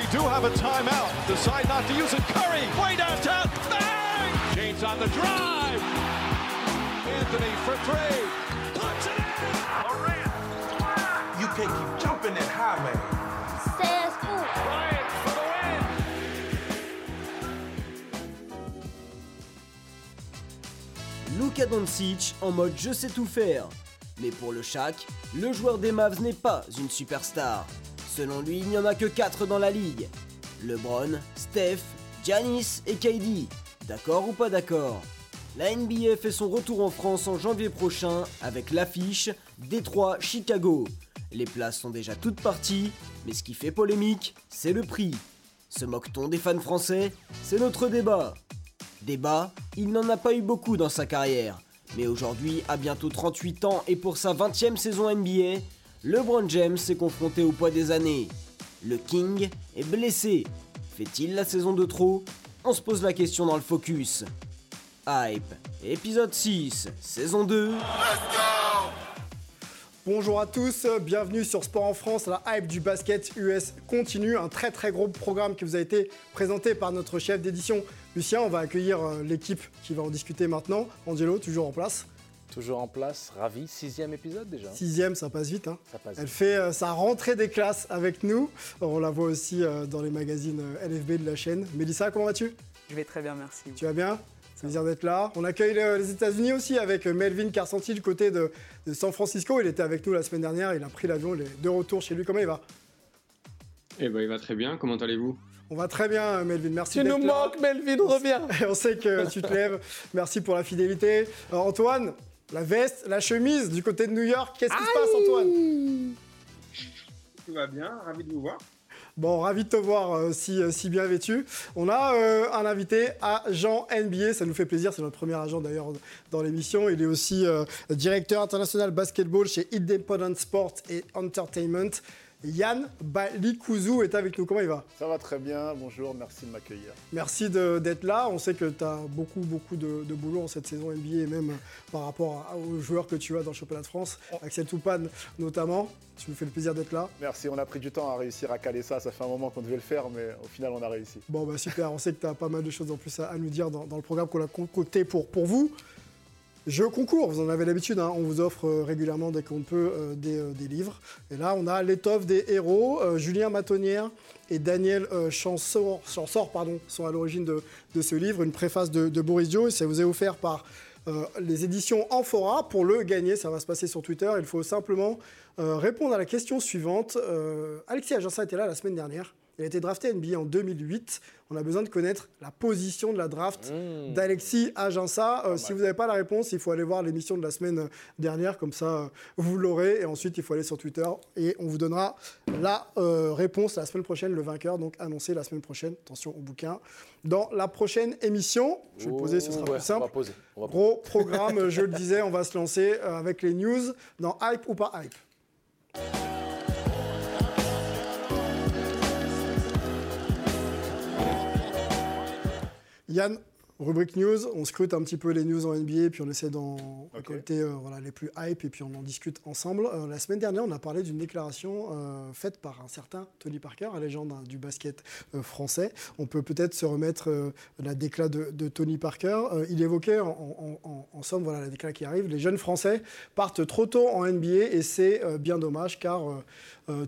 They do have a timeout. Decide not to use it. Curry, way downtown. Bang! James on the drive. Anthony for three. Puts it in. You can't keep jumping that high, man. Says who? Bryant for the win. Luka Doncic en mode je sais tout faire. Mais pour le Shaq, le joueur des Mavs n'est pas une superstar. Selon lui, il n'y en a que 4 dans la ligue. LeBron, Steph, Giannis et KD. D'accord ou pas d'accord? La NBA fait son retour en France en janvier prochain avec l'affiche Détroit-Chicago. Les places sont déjà toutes parties, mais ce qui fait polémique, c'est le prix. Se moque-t-on des fans français? C'est notre débat. Débat, il n'en a pas eu beaucoup dans sa carrière. Mais aujourd'hui, à bientôt 38 ans et pour sa 20e saison NBA, LeBron James s'est confronté au poids des années. Le King est blessé. Fait-il la saison de trop? On se pose la question dans le focus. Hype, épisode 6, saison 2. Bonjour à tous, bienvenue sur Sport en France, la hype du basket US continue, un très très gros programme qui vous a été présenté par notre chef d'édition Lucien. On va accueillir euh, l'équipe qui va en discuter maintenant. Angelo, toujours en place. Toujours en place, ravi. Sixième épisode déjà. Sixième, ça passe vite. hein. Ça passe. Elle fait euh, sa rentrée des classes avec nous. On la voit aussi euh, dans les magazines euh, LFB de la chaîne. Mélissa, comment vas-tu? Je vais très bien, merci. Tu vas bien? Plaisir d'être là. On accueille le- les États-Unis aussi avec Melvin Carsanti du côté de, de San Francisco. Il était avec nous la semaine dernière. Il a pris l'avion. Il est de retour chez lui. Comment il va? Eh ben, il va très bien. Comment allez-vous? On va très bien, Melvin. Merci Tu nous manques, Melvin, reviens. On sait que tu te lèves. Merci pour la fidélité. Alors, Antoine, la veste, la chemise du côté de New York. Qu'est-ce qui se passe, Antoine? Tout va bien. Ravi de vous voir. Bon, ravi de te voir euh, si, euh, si bien vêtu. On a euh, un invité, agent NBA, ça nous fait plaisir, c'est notre premier agent d'ailleurs dans l'émission. Il est aussi euh, directeur international basketball chez Independent Sport et Entertainment. Yann Balikouzou est avec nous, comment il va? Ça va très bien, bonjour, merci de m'accueillir. Merci d'être là. On sait que tu as beaucoup, beaucoup de, de boulot en cette saison NBA et même euh, par rapport à- aux joueurs que tu as dans le championnat de France. Axel Toupane notamment, tu nous fais le plaisir d'être là. Merci, on a pris du temps à réussir à caler ça, ça fait un moment qu'on devait le faire, mais au final on a réussi. Bon, bah super, on sait que tu as pas mal de choses en plus à, à nous dire dans, dans le programme qu'on a concocté pour, pour vous. Jeux concours, vous en avez l'habitude, hein, on vous offre euh, régulièrement dès qu'on peut euh, des, euh, des livres. Et là, on a l'étoffe des héros. Julien Matonnière et Daniel Chansor, sont à l'origine de, ce livre, une préface de, Boris Dio. Ça vous est offert par les éditions Amphora. Pour le gagner, ça va se passer sur Twitter. Il faut simplement répondre à la question suivante. Alexis Agença était là la semaine dernière. Il a été drafté NBA en 2008. On a besoin de connaître la position de la draft Mmh. d'Alexis Agença. Euh, si vous n'avez pas la réponse, il faut aller voir l'émission de la semaine dernière, comme ça euh, vous l'aurez. Et ensuite, il faut aller sur Twitter et on vous donnera la euh, réponse la semaine prochaine, le vainqueur, donc annoncé la semaine prochaine. Attention au bouquin. Dans la prochaine émission, je vais le poser, ce sera Ouais, plus simple. On va poser. On va Gros programme, je le disais, on va se lancer euh, avec les news dans Hype ou pas Hype. Yann, rubrique news, on scrute un petit peu les news en NBA, puis on essaie d'en récolter euh, voilà, les plus hype, et puis on en discute ensemble. Euh, la semaine dernière, on a parlé d'une déclaration euh, faite par un certain Tony Parker, la légende hein, du basket français. On peut peut-être se remettre la déclat de, de Tony Parker. Il évoquait en, en- en- en somme, voilà la déclat qui arrive, les jeunes Français partent trop tôt en NBA, et c'est bien dommage, car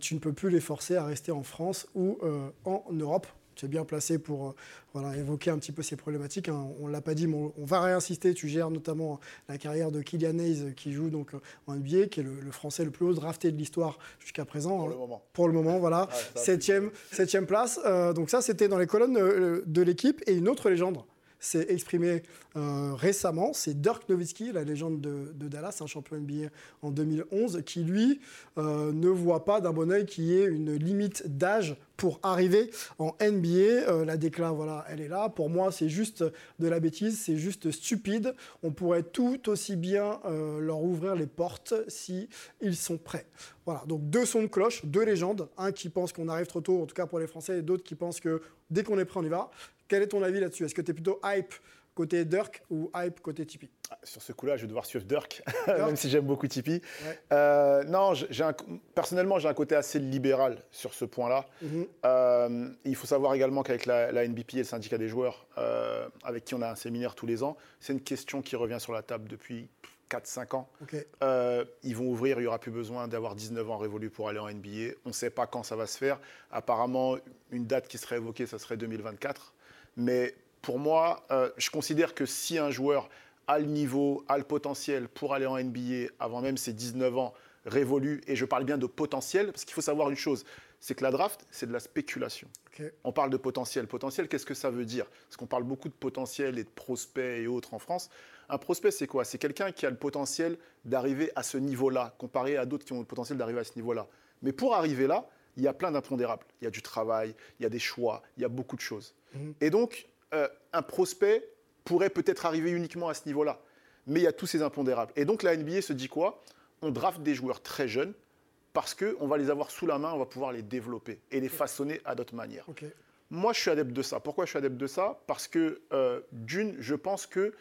tu ne peux plus les forcer à rester en France ou en Europe. Tu es bien placé pour euh, voilà, évoquer un petit peu ces problématiques. hein. On ne l'a pas dit, mais on, on va réinsister. Tu gères notamment la carrière de Kylian Hayes, euh, qui joue donc euh, en NBA, qui est le, le Français le plus haut drafté de l'histoire jusqu'à présent. pour hein. le moment. Pour le moment, voilà. Ouais, septième, septième place. Euh, donc ça, c'était dans les colonnes de l'équipe. Et une autre légende s'est exprimée euh, récemment, c'est Dirk Nowitzki, la légende de, Dallas, un champion NBA en 2011, qui lui euh, ne voit pas d'un bon oeil qu'il y ait une limite d'âge pour arriver en NBA. Euh, la décla, voilà, elle est là. Pour moi, c'est juste de la bêtise, c'est juste stupide. On pourrait tout aussi bien leur ouvrir les portes si ils sont prêts. Voilà, donc deux sons de cloche, deux légendes. Un qui pense qu'on arrive trop tôt, en tout cas pour les Français, et d'autres qui pensent que dès qu'on est prêt, on y va. Quel est ton avis là-dessus? Est-ce que tu es plutôt hype côté Dirk ou hype côté Tipeee? Ah, Sur ce coup-là, je vais devoir suivre Dirk, même si j'aime beaucoup Tipeee. Euh, non, un, personnellement, j'ai un côté assez libéral sur ce point-là. Mhm. Euh, il faut savoir également qu'avec la, la, NBP et le syndicat des joueurs, euh, avec qui on a un séminaire tous les ans, c'est une question qui revient sur la table depuis 4-5 ans. ils vont ouvrir, il n'y aura plus besoin d'avoir 19 ans révolus pour aller en NBA. On ne sait pas quand ça va se faire. Apparemment, une date qui serait évoquée, ça serait 2024. Mais pour moi, euh, je considère que si un joueur a le niveau, a le potentiel pour aller en NBA avant même ses 19 ans révolus, et je parle bien de potentiel, parce qu'il faut savoir une chose, c'est que la draft, c'est de la spéculation. On parle de potentiel. Potentiel, qu'est-ce que ça veut dire? Parce qu'on parle beaucoup de potentiel et de prospects et autres en France. Un prospect, c'est quoi? C'est quelqu'un qui a le potentiel d'arriver à ce niveau-là, comparé à d'autres qui ont le potentiel d'arriver à ce niveau-là. Mais pour arriver là, il y a plein d'impondérables. Il y a du travail, il y a des choix, il y a beaucoup de choses. Mhm. Et donc, euh, un prospect pourrait peut-être arriver uniquement à ce niveau-là. Mais il y a tous ces impondérables. Et donc la NBA se dit quoi? On draft des joueurs très jeunes parce qu'on va les avoir sous la main, on va pouvoir les développer et les façonner à d'autres manières. Moi, je suis adepte de ça. Pourquoi je suis adepte de ça? Parce que, euh, d'une, je pense que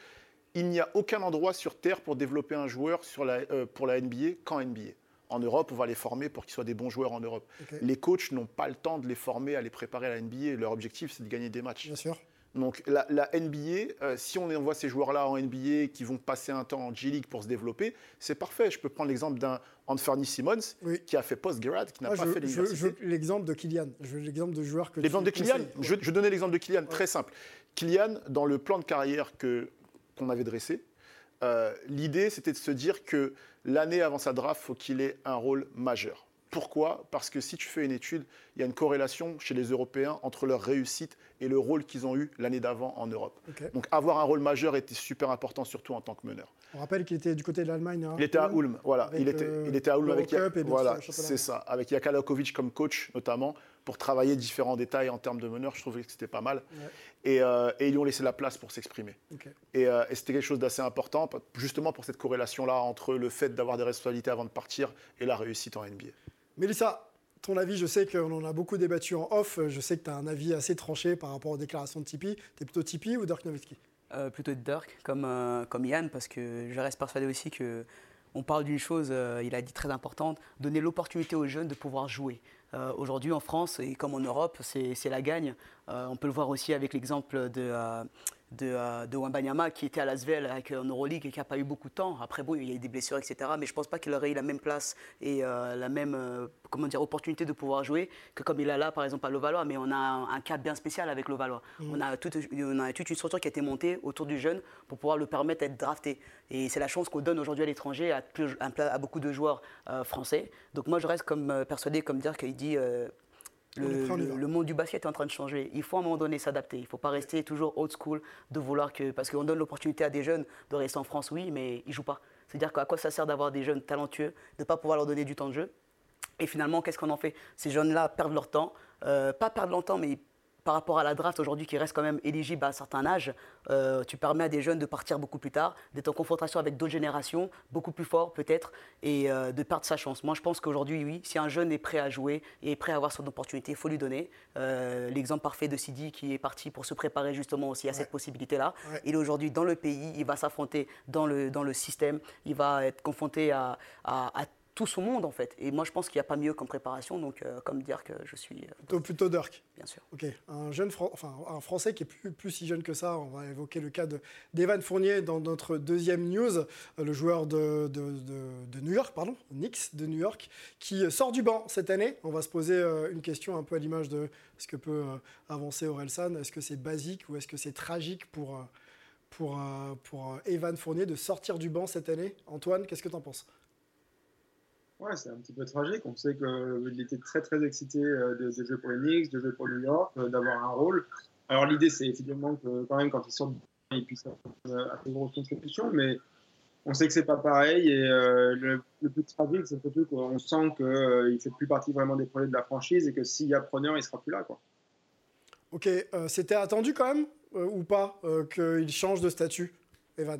il n'y a aucun endroit sur Terre pour développer un joueur sur la, euh, pour la NBA qu'en NBA. En Europe, on va les former pour qu'ils soient des bons joueurs en Europe. Les coachs n'ont pas le temps de les former, à les préparer à la NBA. Leur objectif, c'est de gagner des matchs. Bien sûr. Donc la, NBA, euh, si on envoie ces joueurs-là en NBA qui vont passer un temps en G-League pour se développer, c'est parfait. Je peux prendre l'exemple d'un Anthony Simmons qui a fait post-grad, qui n'a pas fait l'université. Je l'exemple de Kylian. Je veux l'exemple de joueurs que L'exemple de Kylian je, je donnais l'exemple de Kylian, très simple. Kylian, dans le plan de carrière que, qu'on avait dressé, euh, l'idée c'était de se dire que l'année avant sa draft, il faut qu'il ait un rôle majeur. Pourquoi? Parce que si tu fais une étude, il y a une corrélation chez les Européens entre leur réussite et le rôle qu'ils ont eu l'année d'avant en Europe. Donc avoir un rôle majeur était super important, surtout en tant que meneur. On rappelle qu'il était du côté de l'Allemagne. Hein, il était à Ulm, voilà. il, était, euh, il était à Ulm avec voilà, c'est ça, avec Jakalakovic comme coach notamment pour travailler différents détails en termes de meneur. Je trouvais que c'était pas mal. Euh, et, ils lui ont laissé la place pour s'exprimer. Euh, et, c'était quelque chose d'assez important, justement pour cette corrélation-là entre le fait d'avoir des responsabilités avant de partir et la réussite en NBA. Mélissa, ton avis, je sais qu'on en a beaucoup débattu en off. Je sais que tu as un avis assez tranché par rapport aux déclarations de Tipeee. Tu es plutôt Tipeee ou Dirk Nowitzki? Euh, Plutôt Dirk, comme, euh, comme Yann, parce que je reste persuadé aussi que on parle d'une chose, euh, il a dit très importante, donner l'opportunité aux jeunes de pouvoir jouer. Aujourd'hui en France et comme en Europe, c'est la gagne. on peut le voir aussi avec l'exemple de de, euh, de Wembanyama qui était à Lasvel avec en Euroleague et qui n'a pas eu beaucoup de temps. Après, bon, il y a eu des blessures, etc. Mais je ne pense pas qu'il aurait eu la même place et euh, la même euh, comment dire, opportunité de pouvoir jouer que comme il a là, par exemple, à Levallois. Mais on a un, cas bien spécial avec Levallois. Mmh. On, a toute, on a toute une structure qui a été montée autour du jeune pour pouvoir le permettre d'être drafté. Et c'est la chance qu'on donne aujourd'hui à l'étranger à, à, beaucoup de joueurs français. Donc moi, je reste comme persuadé, comme dire qu'il dit le, monde du basket est en train de changer. Il faut à un moment donné s'adapter. Il ne faut pas rester toujours old school, de vouloir que. Parce qu'on donne l'opportunité à des jeunes de rester en France, oui, mais ils ne jouent pas. C'est-à-dire qu'à quoi ça sert d'avoir des jeunes talentueux, de ne pas pouvoir leur donner du temps de jeu? Et finalement, qu'est-ce qu'on en fait? Ces jeunes-là perdent leur temps. Euh, pas perdre leur temps, mais par rapport à la draft aujourd'hui qui reste quand même éligible à un certain âge, euh, tu permets à des jeunes de partir beaucoup plus tard, d'être en confrontation avec d'autres générations, beaucoup plus fort peut-être, et euh, de perdre sa chance. Moi je pense qu'aujourd'hui, oui, si un jeune est prêt à jouer et est prêt à avoir son opportunité, il faut lui donner. Euh, l'exemple parfait de Sidi qui est parti pour se préparer justement aussi à cette possibilité-là. Il est aujourd'hui dans le pays, il va s'affronter dans le, dans le système, il va être confronté à, à, à tout son monde en fait. Et moi je pense qu'il n'y a pas mieux comme préparation, donc euh, comme dire que je suis... Euh, plutôt, plutôt Dirk. Bien sûr. Ok, un, jeune enfin, un Français qui est plus, plus si jeune que ça, on va évoquer le cas d'Evan Fournier dans notre deuxième news, euh, le joueur de, de, de, New York, pardon, Knicks de New York, qui sort du banc cette année. On va se poser une question un peu à l'image de ce que peut avancer Orelsan. Est-ce que c'est basique ou est-ce que c'est tragique pour, pour, pour Evan Fournier de sortir du banc cette année? Antoine, qu'est-ce que tu en penses? Ouais, c'est un petit peu tragique. On sait qu'il était très très excité euh, de, jouer pour les Knicks, de jouer pour New York, euh, d'avoir un rôle. Alors l'idée, c'est évidemment que quand même quand il sort, il puisse avoir une grosse contribution, mais on sait que c'est pas pareil. Et euh, le, plus tragique, c'est surtout qu'on sent qu'il fait plus partie vraiment des projets de la franchise et que s'il y a preneur, il sera plus là. Quoi. Ok, c'était attendu quand même ou pas qu'il change de statut, Evan?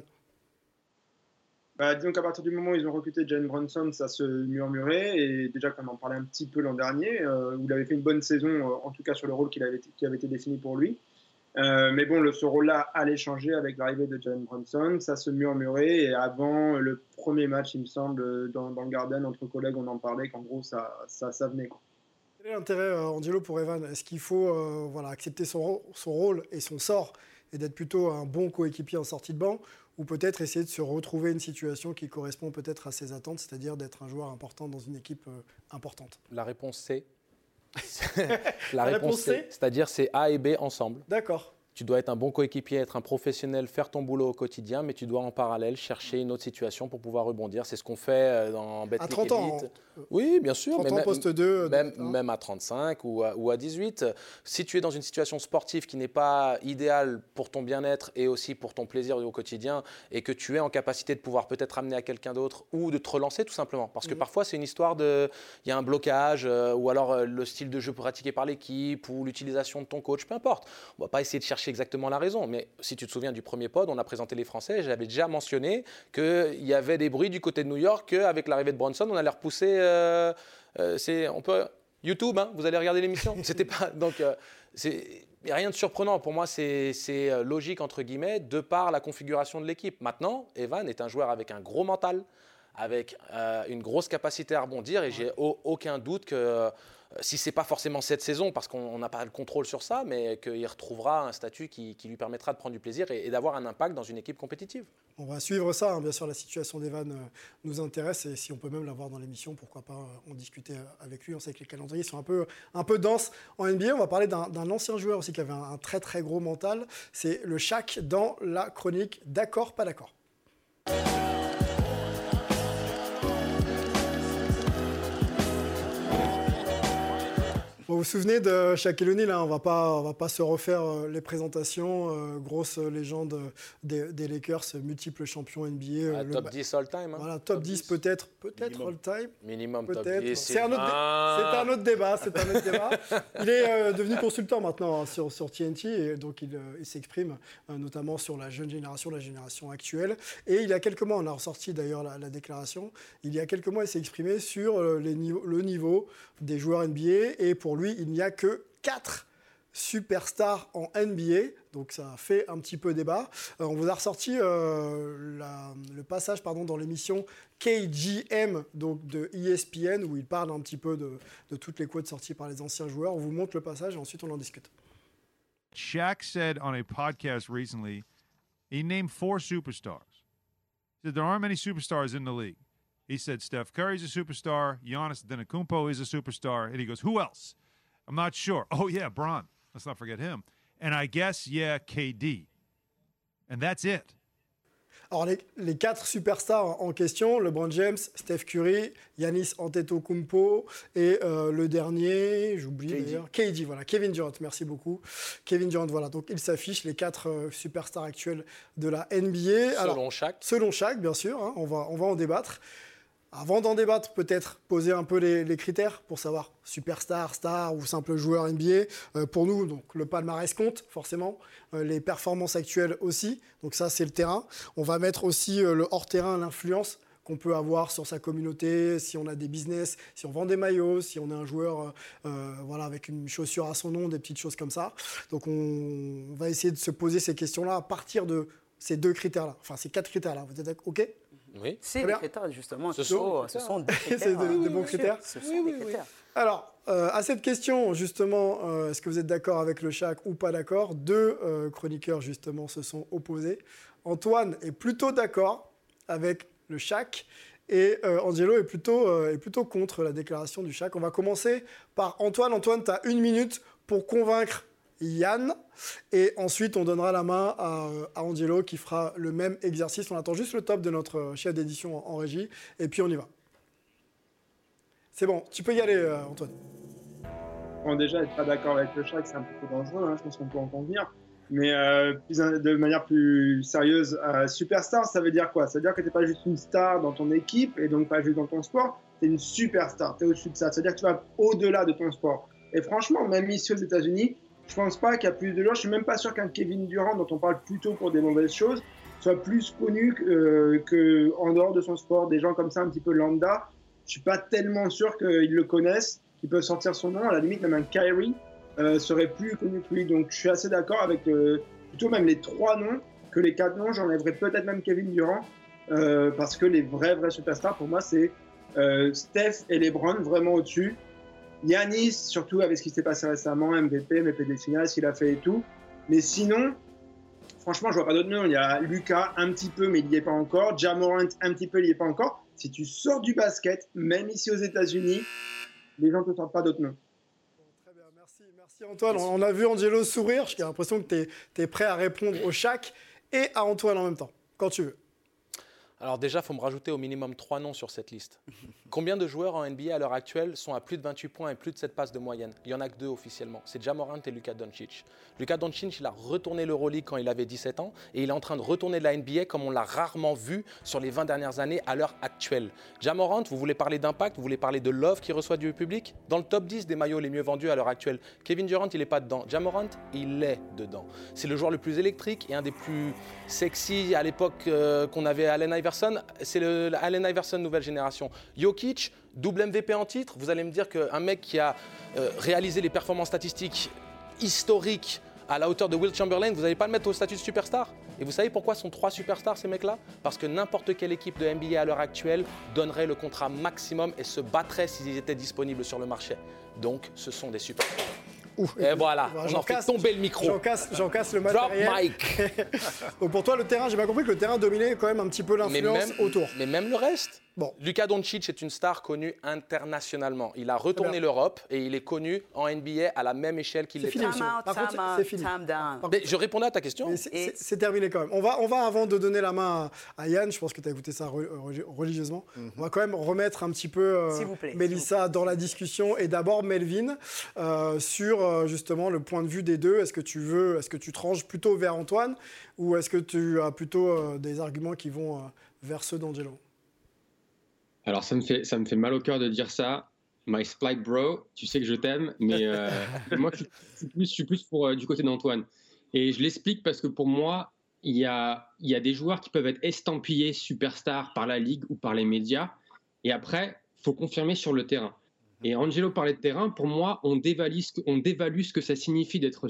Bah, disons qu'à partir du moment où ils ont recruté Jalen Brunson, ça se murmurait. Et déjà, comme on en parlait un petit peu l'an dernier, euh, où il avait fait une bonne saison, euh, en tout cas sur le rôle qui avait, été défini pour lui. Euh, mais bon, ce rôle-là allait changer avec l'arrivée de Jalen Brunson. Ça se murmurait. Et avant le premier match, il me semble, dans, dans le Garden, entre collègues, on en parlait qu'en gros, ça, ça, venait. Quoi. Quel est l'intérêt, Angelo, pour Evan? Est-ce qu'il faut voilà, accepter son, son, rôle et son sort et d'être plutôt un bon coéquipier en sortie de banc? Ou peut-être essayer de se retrouver une situation qui correspond peut-être à ses attentes, c'est-à-dire d'être un joueur important dans une équipe euh, importante La réponse c'est la, réponse, c'est, c'est-à-dire c'est A et B ensemble. D'accord. Tu dois être un bon coéquipier, être un professionnel, faire ton boulot au quotidien, mais tu dois en parallèle chercher une autre situation pour pouvoir rebondir. C'est ce qu'on fait euh, dans Betclic À 30 ans Oui, bien sûr. 30 ans, poste 2. Même, même, à 35 ou à, ou à, 18. Si tu es dans une situation sportive qui n'est pas idéale pour ton bien-être et aussi pour ton plaisir au quotidien, et que tu es en capacité de pouvoir peut-être amener à quelqu'un d'autre ou de te relancer tout simplement. Parce que mmh. parfois, c'est une histoire de. Il y a un blocage, euh, ou alors euh, le style de jeu pratiqué par l'équipe, ou l'utilisation de ton coach, peu importe. On ne va pas essayer de chercher exactement la raison. Mais si tu te souviens du premier pod, on a présenté les Français, j'avais déjà mentionné qu'il y avait des bruits du côté de New York qu'avec l'arrivée de Bronson, on allait repousser. Euh, euh, c'est, on peut, YouTube, hein, vous allez regarder l'émission. C'était pas. Donc, euh, c'est. rien de surprenant. Pour moi, c'est logique, entre guillemets, de par la configuration de l'équipe. Maintenant, Evan est un joueur avec un gros mental, avec une grosse capacité à rebondir, et j'ai aucun doute que si ce n'est pas forcément cette saison, parce qu'on n'a pas le contrôle sur ça, mais qu'il retrouvera un statut qui, lui permettra de prendre du plaisir et, d'avoir un impact dans une équipe compétitive. On va suivre ça, hein. bien sûr, la situation d'Evan euh, nous intéresse, et si on peut même l'avoir dans l'émission, pourquoi pas euh, en discuter avec lui. On sait que les calendriers sont un peu, un peu denses en NBA. On va parler d'un ancien joueur aussi qui avait un, un très très gros mental, c'est le Shaq dans la chronique D'accord, pas d'accord. Vous vous souvenez de Shaquille O'Neal, là, on on va pas se refaire euh, les présentations, euh, grosse légende des, des, Lakers, multiple champion NBA. Ah, top 10 all time. Hein. Voilà, top, 10, peut-être, peut-être all time. Minimum peut top 10. C'est un, un, autre débat, c'est un autre débat. Il est euh, devenu consultant maintenant hein, sur, sur TNT et donc il, il s'exprime notamment sur la jeune génération, la génération actuelle. Et il y a quelques mois, on a ressorti d'ailleurs la, la, déclaration, il y a quelques mois, il s'est exprimé sur les niveaux, le niveau des joueurs NBA et pour lui, il n'y a que 4 superstars en NBA, donc ça fait un petit peu débat. Euh, on vous a ressorti euh, le passage pardon, dans l'émission KGM donc de ESPN où il parle un petit peu de, de toutes les quotes sorties par les anciens joueurs. On vous montre le passage et ensuite on en discute. Shaq said on a podcast recently, he named four superstars. He said there aren't many superstars in the league. He said Steph Curry's a superstar, Giannis Antetokounmpo is a superstar, and he goes, who else? I'm not sure. Oh, yeah, Braun. Let's not forget him. And I guess, yeah, KD. And that's it. Alors, les, les, quatre superstars en question, LeBron James, Steph Curry, Yanis Antetokounmpo et euh, le dernier, j'oublie d'ailleurs, KD, voilà, Kevin Durant, merci beaucoup. Kevin Durant, voilà, donc il s'affiche les quatre euh, superstars actuels de la NBA. Selon Alors, chaque. Selon chaque, bien sûr, hein, on, va, on va en débattre. Avant d'en débattre, peut-être poser un peu les, critères pour savoir superstar, star ou simple joueur NBA. Euh, pour nous, donc le palmarès compte forcément, euh, les performances actuelles aussi. Donc ça, c'est le terrain. On va mettre aussi euh, le hors-terrain, l'influence qu'on peut avoir sur sa communauté, si on a des business, si on vend des maillots, si on est un joueur voilà, avec une chaussure à son nom, des petites choses comme ça. Donc on va essayer de se poser ces questions-là à partir de ces deux critères-là, enfin ces quatre critères-là. Vous êtes OK? Oui. C'est des critères, justement. Ce, sont, ce sont des critères. C'est de, bons critères Ce sont des critères. Alors, euh, à cette question, justement, euh, est-ce que vous êtes d'accord avec le Chac ou pas d'accord? Deux euh, chroniqueurs, justement, se sont opposés. Antoine est plutôt d'accord avec le Chac et Angelo est plutôt, est plutôt contre la déclaration du Chac. On va commencer par Antoine. Antoine, tu as une minute pour convaincre Yann. Et ensuite, on donnera la main à, Angelo qui fera le même exercice. On attend juste le top de notre chef d'édition en, régie. Et puis, on y va. C'est bon, tu peux y aller, euh, Antoine. Bon, déjà, être pas d'accord avec le chat, c'est un peu dangereux. Hein, je pense qu'on peut en convenir. Mais euh, de manière plus sérieuse, euh, superstar, ça veut dire quoi? Ça veut dire que tu n'es pas juste une star dans ton équipe et donc pas juste dans ton sport. Tu es une superstar, tu es au-dessus de ça. Ça veut dire que tu vas au-delà de ton sport. Et franchement, même ici aux États-Unis, je pense pas qu'il y a plus de joueurs. Je suis même pas sûr qu'un Kevin Durant, dont on parle plutôt pour des mauvaises choses, soit plus connu euh, que en dehors de son sport. Des gens comme ça, un petit peu lambda, je suis pas tellement sûr qu'ils le connaissent, qu'ils peuvent sortir son nom. À la limite, même un Kyrie, euh, serait plus connu que lui. Donc je suis assez d'accord avec euh, plutôt même les trois noms que les quatre noms. J'enlèverais peut-être même Kevin Durant euh, parce que les vrais vrais superstars pour moi c'est Steph et LeBron vraiment au-dessus. Yanis surtout avec ce qui s'est passé récemment, MVP, MVP des finales, qu'il a fait et tout. Mais sinon, franchement, je vois pas d'autres noms. Il y a Lucas un petit peu, mais il n'y est pas encore. Jamorant un petit peu, il n'y est pas encore. Si tu sors du basket, même ici aux États-Unis, les gens ne te sortent pas d'autres noms. Très bien, merci, merci Antoine. On a vu Angelo sourire. J'ai l'impression que tu es, prêt à répondre au chac et à Antoine en même temps, quand tu veux. Alors déjà, il faut me rajouter au minimum trois noms sur cette liste. Combien de joueurs en NBA à l'heure actuelle sont à plus de 28 points et plus de 7 passes de moyenne? Il y en a que deux officiellement. C'est Jamorant et Luka Doncic. Luka Doncic, il a retourné l'Euroleague quand il avait 17 ans et il est en train de retourner de la NBA comme on l'a rarement vu sur les 20 dernières années à l'heure actuelle. Jamorant, vous voulez parler d'impact, vous voulez parler de love qu'il reçoit du public? Dans le top 10 des maillots les mieux vendus à l'heure actuelle, Kevin Durant, il n'est pas dedans. Jamorant, il est dedans. C'est le joueur le plus électrique et un des plus sexy à l'époque euh, qu'on avait Allen Iverson. C'est le Allen Iverson nouvelle génération. Jokic, double MVP en titre. Vous allez me dire qu'un mec qui a euh, réalisé les performances statistiques historiques à la hauteur de Will Chamberlain, vous n'allez pas le mettre au statut de superstar? Et vous savez pourquoi sont trois superstars ces mecs-là? Parce que n'importe quelle équipe de NBA à l'heure actuelle donnerait le contrat maximum et se battrait s'ils étaient disponibles sur le marché. Donc ce sont des superstars. Et voilà, on en fait tomber le micro. J'en casse, casse, le matériel. Drop mic. Donc pour toi, le terrain, j'ai bien compris que le terrain dominait quand même un petit peu l'influence autour. Mais même le reste. Bon. Lucas Doncic est une star connue internationalement. Il a retourné l'Europe et il est connu en NBA à la même échelle qu'il out, c'est fini. Mais je répondais à ta question. C'est terminé quand même. On va, on va, avant de donner la main à, Yann, je pense que tu as écouté ça religieusement, Mhm. on va quand même remettre un petit peu euh, plaît, Mélissa dans la discussion et d'abord Melvin euh, sur euh, justement le point de vue des deux. Est-ce que tu veux, est-ce que tu tranches plutôt vers Antoine ou est-ce que tu as plutôt euh, des arguments qui vont euh, vers ceux d'Angelo? Alors, ça me, fait, ça me fait mal au cœur de dire ça. My Splight Bro, tu sais que je t'aime, mais euh, moi, je suis plus, je suis plus pour, euh, du côté d'Antoine. Et je l'explique parce que pour moi, il y a, y a des joueurs qui peuvent être estampillés superstars par la ligue ou par les médias. Et après, il faut confirmer sur le terrain. Et Angelo parlait de terrain. Pour moi, on dévalue, ce que- on dévalue ce que ça signifie d'être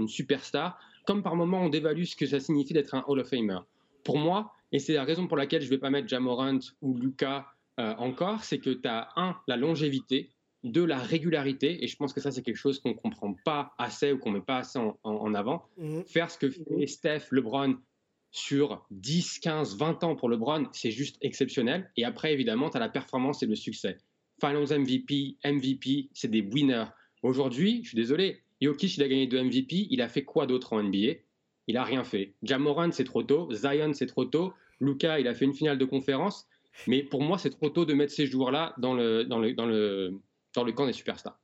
une superstar, comme par moment on dévalue ce que ça signifie d'être un Hall of Famer. Pour moi, et c'est la raison pour laquelle je ne vais pas mettre Jamorant ou Lucas euh, encore, c'est que tu as un, la longévité, deux, la régularité, et je pense que ça c'est quelque chose qu'on ne comprend pas assez ou qu'on ne met pas assez en, en- en avant. Mhm. Faire ce que fait Steph, LeBron sur 10, 15, 20 ans pour LeBron, c'est juste exceptionnel. Et après, évidemment, tu as la performance et le succès. Finals MVP, MVP, c'est des winners. Aujourd'hui, je suis désolé, Jokic, il a gagné deux MVP, il a fait quoi d'autre en NBA Il a rien fait. Jamoran, c'est trop tôt. Zion, c'est trop tôt. Luca, il a fait une finale de conférence. Mais pour moi, c'est trop tôt de mettre ces joueurs-là dans le, dans, le, dans, le, dans le camp des superstars.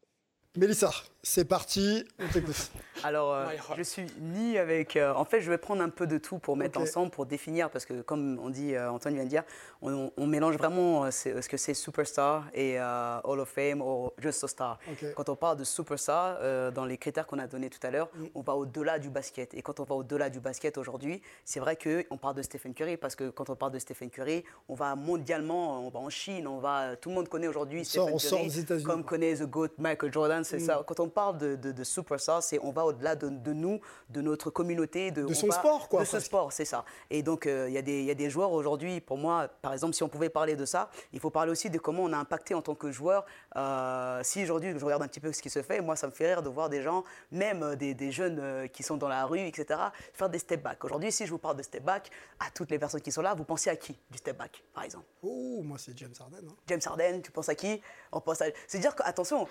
Mélissa, c'est parti, on t'écoute. Alors, euh, je suis ni avec. euh, en fait, je vais prendre un peu de tout pour mettre ensemble, pour définir, parce que comme on dit, euh, Antoine vient de dire, on, on mélange vraiment euh, ce que c'est superstar et euh, Hall of Fame ou juste a star. Quand on parle de superstar, euh, dans les critères qu'on a donnés tout à l'heure, on va au-delà du basket. Et quand on va au-delà du basket aujourd'hui, c'est vrai qu'on parle de Stephen Curry, parce que quand on parle de Stephen Curry, on va mondialement, on va en Chine, on va, tout le monde connaît aujourd'hui sort- Stephen on sort Curry, des États-Unis, comme connaît The GOAT Michael Jordan, c'est Mm. ça. Quand on parle de, de, de superstar, c'est on va au-delà de, de nous, de notre communauté, de, De on son va- sport, quoi, De ce sport, c'est ça. Et donc euh, y, il y a des joueurs aujourd'hui, pour moi, par exemple, si on pouvait parler de ça, il faut parler aussi de comment on a impacté en tant que joueur. Euh, si aujourd'hui je regarde un petit peu ce qui se fait, moi ça me fait rire de voir des gens, même euh, des, des jeunes euh, qui sont dans la rue, etc., faire des step back. Aujourd'hui, si je vous parle de step back, à toutes les personnes qui sont là, vous pensez à qui du step back, par exemple? Oh, moi c'est James Harden. hein. James Harden, tu penses à qui? On pense à. C'est dire que attention.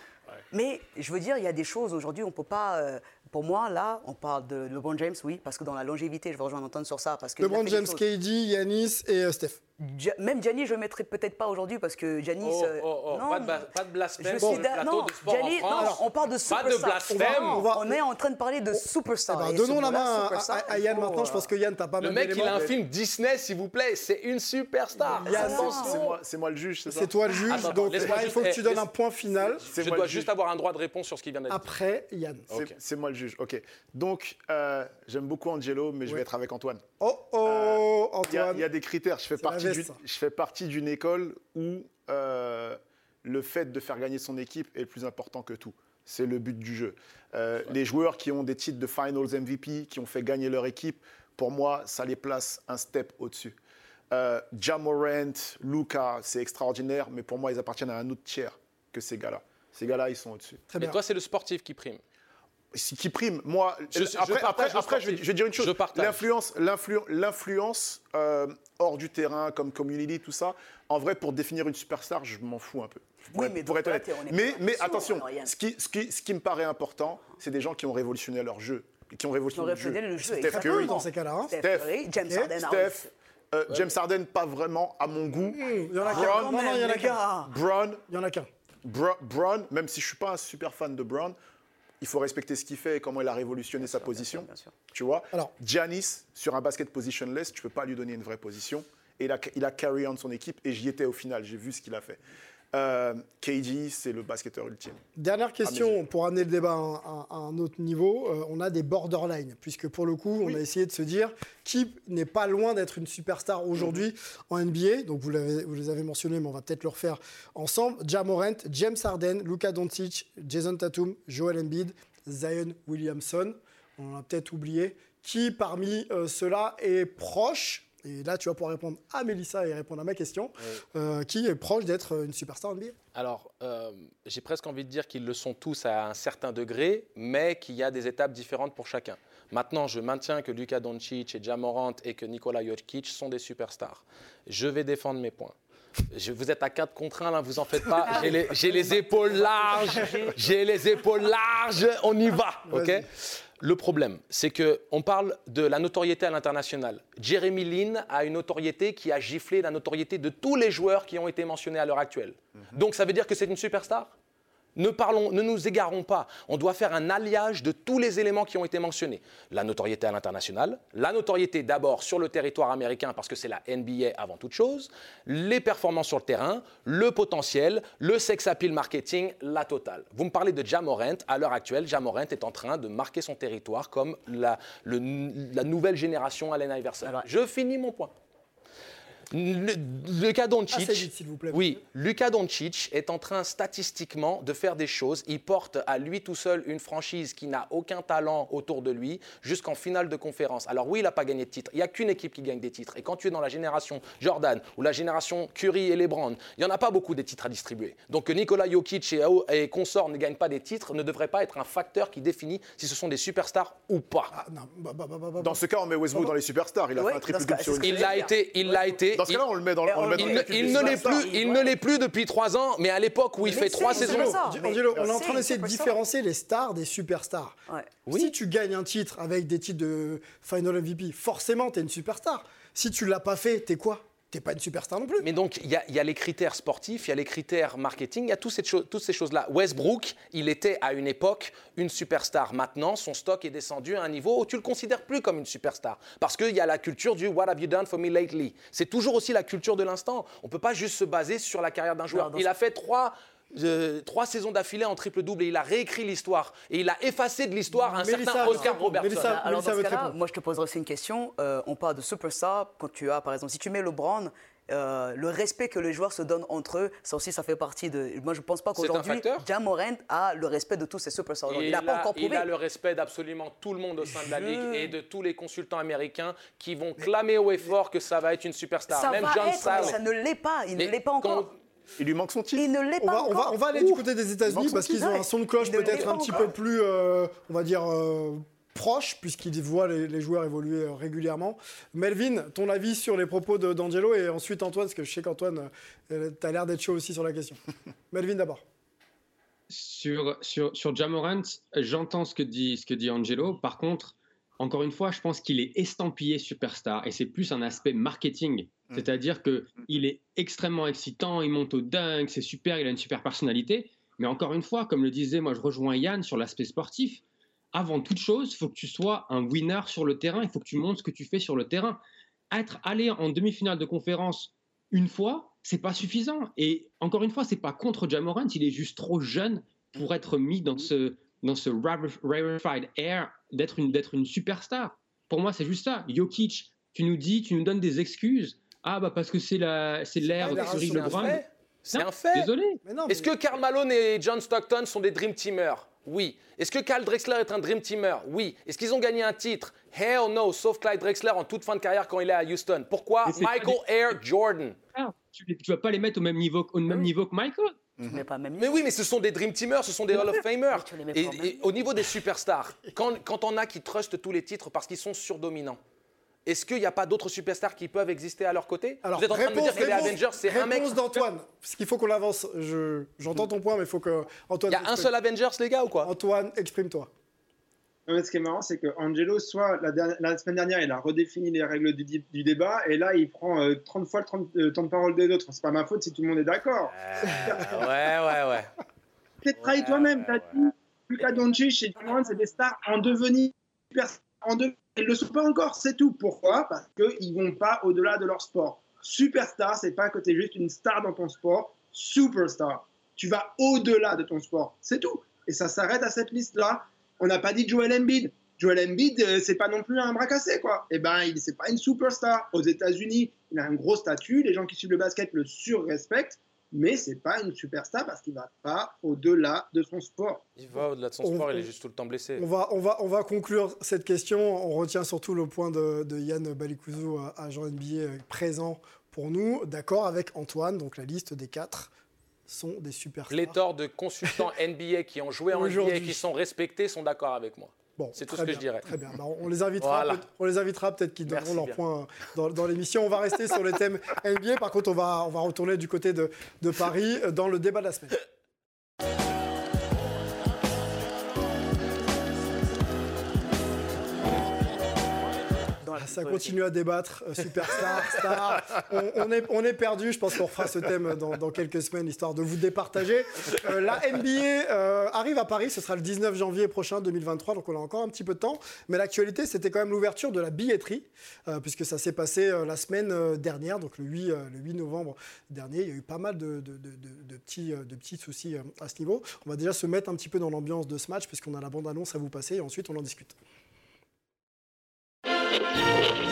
Mais je veux dire, il y a des choses aujourd'hui, on peut pas. euh, pour moi, là, on parle de LeBron James, oui, parce que dans la longévité, je vais rejoindre Antoine sur ça, parce que LeBron James. KD, Yanis et euh, Steph. Même Gianni, je ne mettrais peut-être pas aujourd'hui parce que Gianni. Oh, euh, oh, oh, non, pas, de, pas blasphème le d'a- plateau non, de sport Gianni, en France. non, on parle de Pas superstar. de blasphème. On va- on est en train de parler de Eh superstar. ben, Et donnons la main à- Yann maintenant. Je euh, pense que Yann, t'as pas Le mal mec, il a un film Disney, s'il vous plaît. C'est une superstar. Yann, c'est- moi, le juge, c'est ça C'est toi le juge, Attends, donc là, il faut que eh, tu donnes laisse- un point final. Je dois le juste avoir un droit de réponse sur ce qui vient d'être dit. Après, Yann. C'est- moi le juge, ok. Donc, euh, j'aime beaucoup Angelo, mais je vais être avec Antoine. Oh oh, a, Antoine. il y a des critères. Je fais, partie. Je fais partie d'une école où euh, le fait de faire gagner son équipe est le plus important que tout. C'est le but du jeu. Euh, les joueurs qui ont des titres de Finals MVP, qui ont fait gagner leur équipe, pour moi, ça les place un step au-dessus. Euh, Jamorant, Luca, c'est extraordinaire, mais pour moi, ils appartiennent à un autre tiers que ces gars-là. Ces gars-là, ils sont au-dessus. Et toi, c'est le sportif qui prime qui prime. Moi, Je- je après, partage après, le après, je, vais, sportif. je vais dire une chose. Je partage. L'influence, l'influ- l'influence euh, hors du terrain, comme community, tout ça. En vrai, pour définir une superstar, je m'en fous un peu. Pour Oui, être- mais pour être honnête. Mais, mais attention, ce qui, ce, qui, ce qui me paraît important, c'est des gens qui ont révolutionné leur jeu. Qui ont Qui ont révolutionné le jeu. révolutionné le jeu. Steph. Curry. dans ces cas-là, hein. Steph Steph, Curry, James Harden. oui. Steph, euh, James Harden, pas vraiment à mon goût. Il y en a qu'un. Brown, Non, non, il y en a qu'un. Brown, Il y en a qu'un. Brown, même si je suis pas un super fan de Brown, il faut respecter ce qu'il fait et comment il a révolutionné sa position. bien sûr. Tu vois Alors- Giannis, sur un basket positionless, tu peux pas lui donner une vraie position. Et il a, il a carry on son équipe et j'y étais au final, j'ai vu ce qu'il a fait. Euh, KD, c'est le basketteur ultime. Dernière question pour amener le débat à un, à- à un autre niveau. Euh, on a des borderline, puisque pour le coup, on a essayé de se dire qui n'est pas loin d'être une superstar aujourd'hui en NBA. Donc vous, les avez mentionnés, mais on va peut-être le refaire ensemble. Ja Morant, James Harden, Luka Doncic, Jason Tatum, Joel Embiid, Zion Williamson. On en a peut-être oublié. Qui parmi euh, ceux-là est proche et là, tu vas pouvoir répondre à Mélissa et répondre à ma question. euh, qui est proche d'être une superstar NBA Alors, euh, j'ai presque envie de dire qu'ils le sont tous à un certain degré, mais qu'il y a des étapes différentes pour chacun. Maintenant, je maintiens que Luka Doncic et Jamorant et que Nikola Jokic sont des superstars. Je vais défendre mes points. Je- vous êtes à 4 contre 1, là, vous en faites pas. J'ai les, les épaules larges. J'ai les épaules larges. On y va, ok? Le problème, c'est que on parle de la notoriété à l'international. Jeremy Lin a une notoriété qui a giflé la notoriété de tous les joueurs qui ont été mentionnés à l'heure actuelle. Donc ça veut dire que c'est une superstar? Ne, parlons, ne nous égarons pas. On doit faire un alliage de tous les éléments qui ont été mentionnés. La notoriété à l'international, la notoriété d'abord sur le territoire américain parce que c'est la NBA avant toute chose, les performances sur le terrain, le potentiel, le sex appeal marketing, la totale. Vous me parlez de Jamorant. À l'heure actuelle, Jamorant est en train de marquer son territoire comme la, le- la nouvelle génération Allen Iverson. Alors- Je finis mon point. Luka Doncic, vite, s'il vous plaît, oui, Luka Doncic est en train statistiquement de faire des choses. Il porte à lui tout seul une franchise qui n'a aucun talent autour de lui jusqu'en finale de conférence. Alors oui, il n'a pas gagné de titre. Il n'y a qu'une équipe qui gagne des titres. Et quand tu es dans la génération Jordan ou la génération Curry et LeBron, il n'y en a pas beaucoup des titres à distribuer. Donc que Nikola Jokic et, et consorts ne gagnent pas des titres ne devrait pas être un facteur qui définit si ce sont des superstars ou pas. Ah, non, bah, bah, bah, bah, bah. Dans ce cas, on met Westbrook dans les superstars. Il a Ouais, fait un triple double Il l'a été, il l'a été. Dans ce il- cas-là, on le met dans, le il, ne, l'est plus, il ne l'est plus depuis trois ans, mais à l'époque où il fait c'est trois saisons. Angelo, on est en train d'essayer de différencier les stars des superstars. Si tu gagnes un titre avec des titres de Final MVP, forcément, tu es une superstar. Si tu l'as pas fait, t'es quoi? T'es pas une superstar non plus. Mais donc, il y, a- il y a les critères sportifs, il y a les critères marketing, il y a toutes ces, cho- toutes ces choses-là. Westbrook, il était à une époque une superstar. Maintenant, son stock est descendu à un niveau où tu le considères plus comme une superstar. Parce qu'il y a la culture du What have you done for me lately C'est toujours aussi la culture de l'instant. On ne peut pas juste se baser sur la carrière d'un joueur. Il a fait trois. Euh, trois saisons d'affilée en triple-double et il a réécrit l'histoire. Et il a effacé de l'histoire un Mélissa certain Oscar. Robertson. Mélissa- Alors Mélissa dans ce veut te cas-là, répondre. moi je te poserai aussi une question. Euh, on parle de superstar quand tu as, par exemple, si tu mets LeBron, euh, le respect que les joueurs se donnent entre eux, ça aussi ça fait partie de. Moi je pense pas qu'aujourd'hui, Jamorant a le respect de tous ces superstars. Il n'a pas a- encore il prouvé. a le respect d'absolument tout le monde au sein de la ligue et de tous les consultants américains qui vont clamer haut et fort que ça va être une superstar. Ça Même va John être, mais ça ne l'est pas. Il Mais ne l'est pas quand- encore. Il lui manque son titre. Il ne l'est On pas va, on, va, encore. on va aller du côté des États-Unis parce qu'ils ont un son de cloche peut-être un petit peu plus, euh, on va dire, euh, proche, puisqu'ils voient les, les joueurs évoluer euh, régulièrement. Melvin, ton avis sur les propos d'Angelo et ensuite Antoine, parce que je sais qu'Antoine, euh, tu as l'air d'être chaud aussi sur la question. Melvin d'abord. Sur, sur, sur Jamorant, j'entends ce que, dit, ce que dit Angelo. Par contre, encore une fois, je pense qu'il est estampillé superstar et c'est plus un aspect marketing. C'est-à-dire qu'il est extrêmement excitant, il monte au dunk, c'est super, il a une super personnalité. Mais encore une fois, comme le disait, moi je rejoins Yann sur l'aspect sportif. Avant toute chose, il faut que tu sois un winner sur le terrain, il faut que tu montres ce que tu fais sur le terrain. Être allé en demi-finale de conférence une fois, c'est pas suffisant. Et encore une fois, c'est pas contre Jamorant, il est juste trop jeune pour être mis dans ce, dans ce rare- rarefied air d'être une, d'être une superstar. Pour moi, c'est juste ça. Jokic, tu nous dis, tu nous donnes des excuses. Ah, bah parce que c'est la, c'est l'ère pas de Curry raison, C'est un fait. Désolé. Est-ce que Karl Malone et John Stockton sont des Dream Teamers? Oui. Est-ce que Kyle Drexler est un Dream Teamer? Oui. Est-ce qu'ils ont gagné un titre? Hell no, sauf Clyde Drexler en toute fin de carrière quand il est à Houston. Pourquoi Michael Air Jordan? Tu ne vas pas les mettre au même niveau, au même niveau que Michael? Mais oui, mais ce sont des Dream Teamers, ce sont des Hall of Famers. Et, au niveau des superstars, quand, quand on a qui trustent tous les titres parce qu'ils sont surdominants, est-ce qu'il n'y a pas d'autres superstars qui peuvent exister à leur côté Alors, Vous êtes en train de me dire que les Avengers, c'est un mec. Réponse d'Antoine. Parce qu'il faut qu'on avance. J'entends ton point, mais il faut que Antoine. Il y a un seul Avengers, les gars, ou quoi? Antoine, exprime-toi. ce qui est marrant, c'est que Angelo, soit la, semaine dernière, il a redéfini les règles du, débat, et là, il prend 30 euh, fois le euh, temps de parole des autres. C'est pas ma faute si tout le monde est d'accord. Euh, ouais, ouais, ouais. T'es trahi toi-même. T'as dit Lucas Doncic et Durant, c'est des stars en devenir. En devenir ils ne le sont pas encore, c'est tout. Pourquoi? Parce qu'ils ne vont pas au-delà de leur sport. Superstar, c'est pas que tu es juste une star dans ton sport. Superstar, tu vas au-delà de ton sport. C'est tout. Et ça s'arrête à cette liste-là. On n'a pas dit Joel Embiid. Joel Embiid, euh, c'est pas non plus un bras cassé, quoi. Eh ben, il c'est pas une superstar. Aux États-Unis, il a un gros statut. Les gens qui suivent le basket le surrespectent mais c'est pas une superstar parce qu'il va pas au-delà de son sport. Il va au-delà de son sport, il est juste tout le temps blessé. On va, on va, on va conclure cette question. On retient surtout le point de, Yann Balikouzou, agent NBA présent pour nous. D'accord avec Antoine, donc la liste des quatre sont des superstars. Les torts de consultants NBA qui ont joué en NBA et qui sont respectés sont d'accord avec moi c'est tout ce que je dirais. Très bien. Bah, on les invitera, on les invitera peut-être qu'ils donneront leur point dans, l'émission. On va rester sur le thème NBA. Par contre, on va, on va retourner du côté de, de Paris dans le débat de la semaine. Ça continue à débattre. Euh, superstar, star. On, est, on est perdu. Je pense qu'on refera ce thème dans, quelques semaines, histoire de vous départager. Euh, la NBA euh, arrive à Paris. Ce sera le 19 janvier prochain, 2023. Donc on a encore un petit peu de temps. Mais l'actualité, c'était quand même l'ouverture de la billetterie, puisque ça s'est passé la semaine dernière, donc le 8, le 8 novembre dernier. Il y a eu pas mal de, de, de, petits, de petits soucis à ce niveau. On va déjà se mettre un petit peu dans l'ambiance de ce match, puisqu'on a la bande-annonce à vous passer, et ensuite on en discute. Thank you.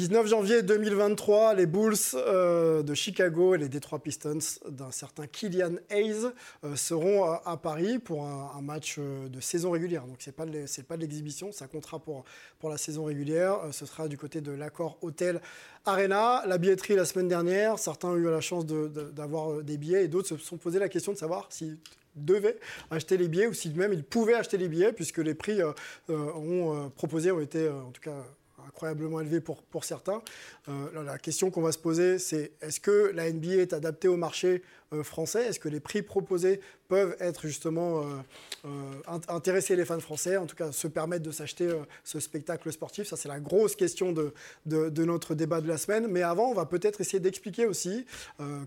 19 janvier 2023, les Bulls euh, de Chicago et les Detroit Pistons d'un certain Killian Hayes euh, seront à, Paris pour un, match euh, de saison régulière. Donc ce n'est pas, de l'exhibition, ça comptera pour, la saison régulière. ce sera du côté de l'accord Hôtel Arena. La billetterie la semaine dernière, certains ont eu la chance d'avoir des billets et d'autres se sont posé la question de savoir si devaient acheter les billets ou si même ils pouvaient acheter les billets puisque les prix ont proposés ont été en tout cas incroyablement élevé pour, certains. Euh, la question qu'on va se poser, c'est est-ce que la NBA est adaptée au marché français Est-ce que les prix proposés peuvent être justement euh, intéresser les fans français, en tout cas se permettre de s'acheter ce spectacle sportif? Ça, c'est la grosse question de, de, notre débat de la semaine. Mais avant, on va peut-être essayer d'expliquer aussi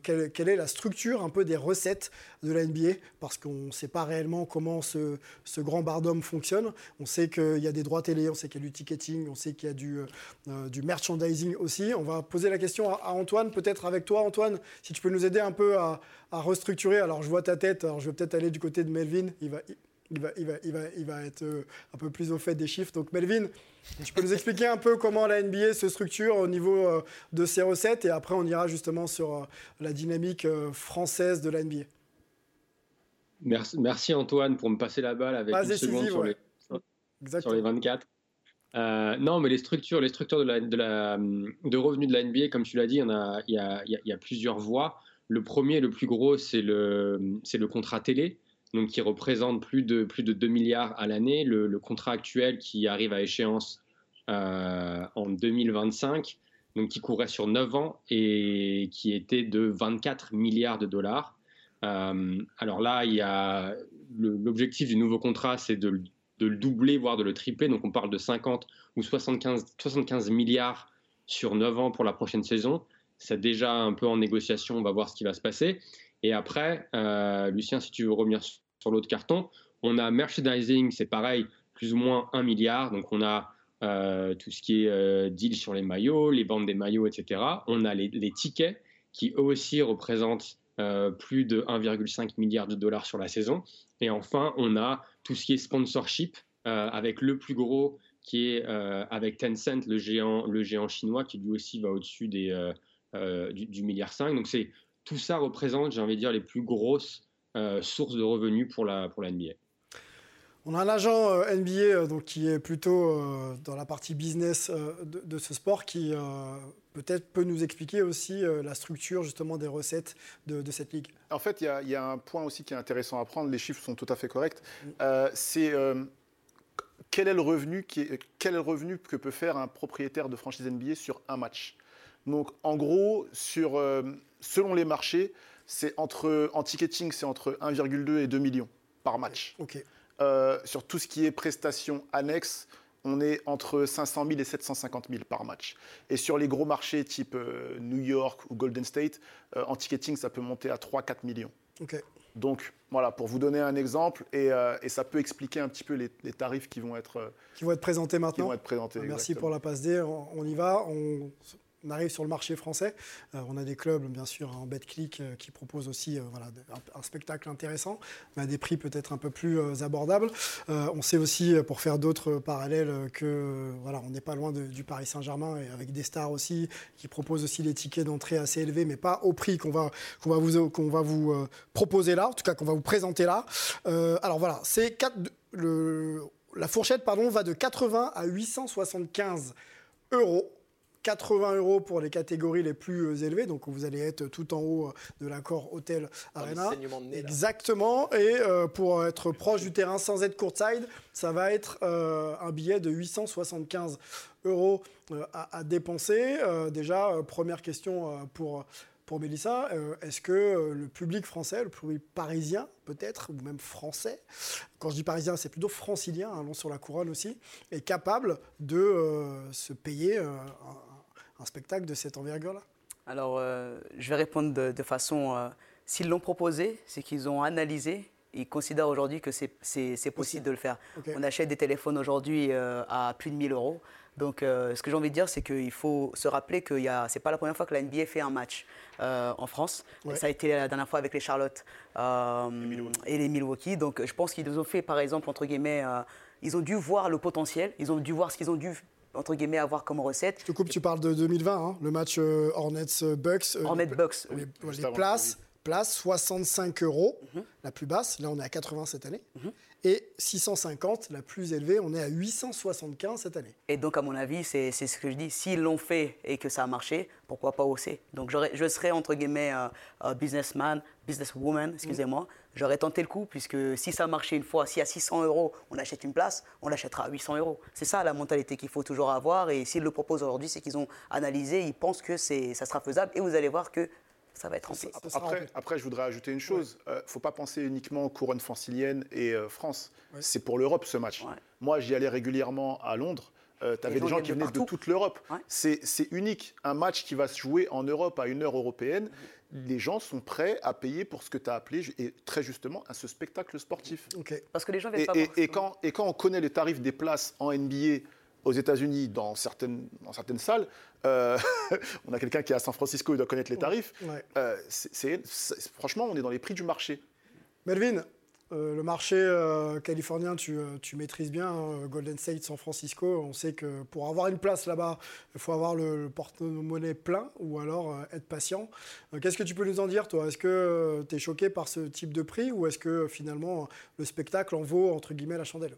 quelle, quelle, est la structure un peu des recettes de la NBA, parce qu'on ne sait pas réellement comment ce, ce grand bardom fonctionne. On sait qu'il y a des droits télé, on sait qu'il y a du ticketing, on sait qu'il y a du merchandising aussi. On va poser la question à, Antoine, peut-être avec toi, Antoine, si tu peux nous aider un peu à, restructurer. Alors, je vois ta tête, alors je vais peut-être aller du côté de Melvin. Il va, il va, il va, il va, il va être euh, un peu plus au fait des chiffres. Donc, Melvin, tu peux nous expliquer un peu comment la NBA se structure au niveau euh, de ses recettes et après, on ira justement sur euh, la dynamique française de la NBA. Merci, merci, Antoine pour me passer la balle avec une seconde sur, les, sur les 24. Euh, non, mais les structures, les structures de, la, de, la, de revenus de la NBA, comme tu l'as dit, il y, a, il, y a, il y, a, plusieurs voies. Le premier, le plus gros, c'est le, contrat télé, donc qui représente plus de, plus de 2 milliards à l'année. Le, contrat actuel qui arrive à échéance euh, en 2025, donc qui courait sur 9 ans et qui était de 24 milliards de dollars. Euh, alors là, il y a l'objectif du nouveau contrat, c'est de le doubler, voire de le tripler. Donc on parle de 50 ou 75, 75 milliards sur 9 ans pour la prochaine saison. C'est déjà un peu en négociation, on va voir ce qui va se passer. Et après, euh, Lucien, si tu veux revenir sur l'autre carton, on a merchandising, c'est pareil, plus ou moins 1 milliard. Donc on a tout ce qui est deal sur les maillots, les ventes des maillots, etc. On a les, les tickets qui eux aussi représentent plus de 1,5 milliard de dollars sur la saison. Et enfin, on a tout ce qui est sponsorship, avec le plus gros qui est avec Tencent, le géant, le géant chinois, qui lui aussi va au-dessus des, du, du, milliard 5. Donc c'est tout ça représente, j'ai envie de dire, les plus grosses sources de revenus pour la, pour la NBA. On a un agent euh, NBA euh, donc, qui est plutôt euh, dans la partie business de, ce sport qui peut-être peut nous expliquer aussi la structure justement des recettes de, cette ligue. En fait, il y, a un point aussi qui est intéressant à prendre, les chiffres sont tout à fait corrects. Mm. C'est quel, est le revenu quel est le revenu que peut faire un propriétaire de franchise NBA sur un match? Donc en gros, sur, selon les marchés, c'est entre, en ticketing, c'est entre 1,2 et 2 millions par match. Euh, sur tout ce qui est prestations annexes, on est entre 500 000 et 750 000 par match. Et sur les gros marchés type euh, New York ou Golden State, euh, en ticketing, ça peut monter à 3-4 millions. Donc voilà, pour vous donner un exemple, et, ça peut expliquer un petit peu les, tarifs qui vont être, qui vont être présentés maintenant. Qui vont être présentés, Merci pour la passe D, on, y va. On on arrive sur le marché français. Euh, on a des clubs, bien sûr, en BetClick euh, qui proposent aussi euh, un, spectacle intéressant, mais à des prix peut-être un peu plus abordables. on sait aussi, pour faire d'autres parallèles, que voilà, n'est pas loin du Paris Saint-Germain et avec des stars aussi qui proposent aussi des tickets d'entrée assez élevés, mais pas au prix qu'on va, vous, proposer là, en tout cas qu'on va vous présenter là. alors voilà, c'est la fourchette pardon, va de 80 à 875 euros 80 euros pour les catégories les plus euh, élevées, donc vous allez être tout en haut euh, de l'accord Hôtel Arena. Exactement. Et euh, pour être proche du terrain sans être courtside, ça va être un billet de 875 euros à, dépenser. déjà, première question pour pour Mélissa, est-ce que le public français, le public parisien peut-être, ou même français, quand je dis parisien, c'est plutôt francilien, allons hein, sur la couronne aussi, est capable de se payer un, un spectacle de cette envergure-là Alors, euh, je vais répondre de, façon... Euh, s'ils l'ont proposé, c'est qu'ils ont analysé ils considèrent aujourd'hui que c'est possible de le faire. On achète des téléphones aujourd'hui euh, à plus de 1000 euros. Donc, ce que j'ai envie de dire, c'est qu'il faut se rappeler que ce n'est pas la première fois que la NBA fait un match en France. Ça a été la dernière fois avec les Charlotte et, les Milwaukee. Donc, je pense qu'ils ont fait, par exemple, entre guillemets, ils ont dû voir le potentiel, ils ont dû voir ce qu'ils ont dû entre guillemets, avoir comme recette. Je te coupe, tu parles de 2020, hein, le match euh, Hornets-Bucks. Euh, Hornets-Bucks, oui. Les, places, place 65 euros, mhm. la plus basse. Là, on est à 80 cette année. Mhm. Et 650, la plus élevée, on est à 875 cette année. Et donc, à mon avis, c'est ce que je dis. S'ils l'ont fait et que ça a marché, pourquoi pas hausser? Donc, je serais, entre guillemets, euh, businessman, businesswoman, excusez-moi. J'aurais tenté le coup, puisque si ça a marché une fois, si à 600 euros, on achète une place, on l'achètera à 800 euros. C'est ça la mentalité qu'il faut toujours avoir. Et s'ils le proposent aujourd'hui, c'est qu'ils ont analysé, ils pensent que ça sera faisable. Et vous allez voir que ça va être rempli. Après, après, je voudrais ajouter une chose. Il ne euh, faut pas penser uniquement couronne francilienne et euh, France. C'est pour l'Europe ce match. Moi, j'y allais régulièrement à Londres. Euh, tu avais des gens qui venaient de toute l'Europe. C'est unique. Un match qui va se jouer en Europe à une heure européenne, les gens sont prêts à payer pour ce que tu as appelé, et très justement, à ce spectacle sportif. Parce que les gens et, pas et, quand, et quand on connaît les tarifs des places en NBA aux États-Unis, dans certaines, dans certaines salles, euh, on a quelqu'un qui est à San Francisco, il doit connaître les tarifs. Euh, franchement, on est dans les prix du marché. Melvin, euh, le marché californien, tu, tu, maîtrises bien, hein, Golden State, San Francisco. On sait que pour avoir une place là-bas, il faut avoir le, porte-monnaie plein ou alors être patient. Qu'est-ce que tu peux nous en dire, toi? Est-ce que tu es choqué par ce type de prix ou est-ce que finalement le spectacle en vaut, entre guillemets, la chandelle?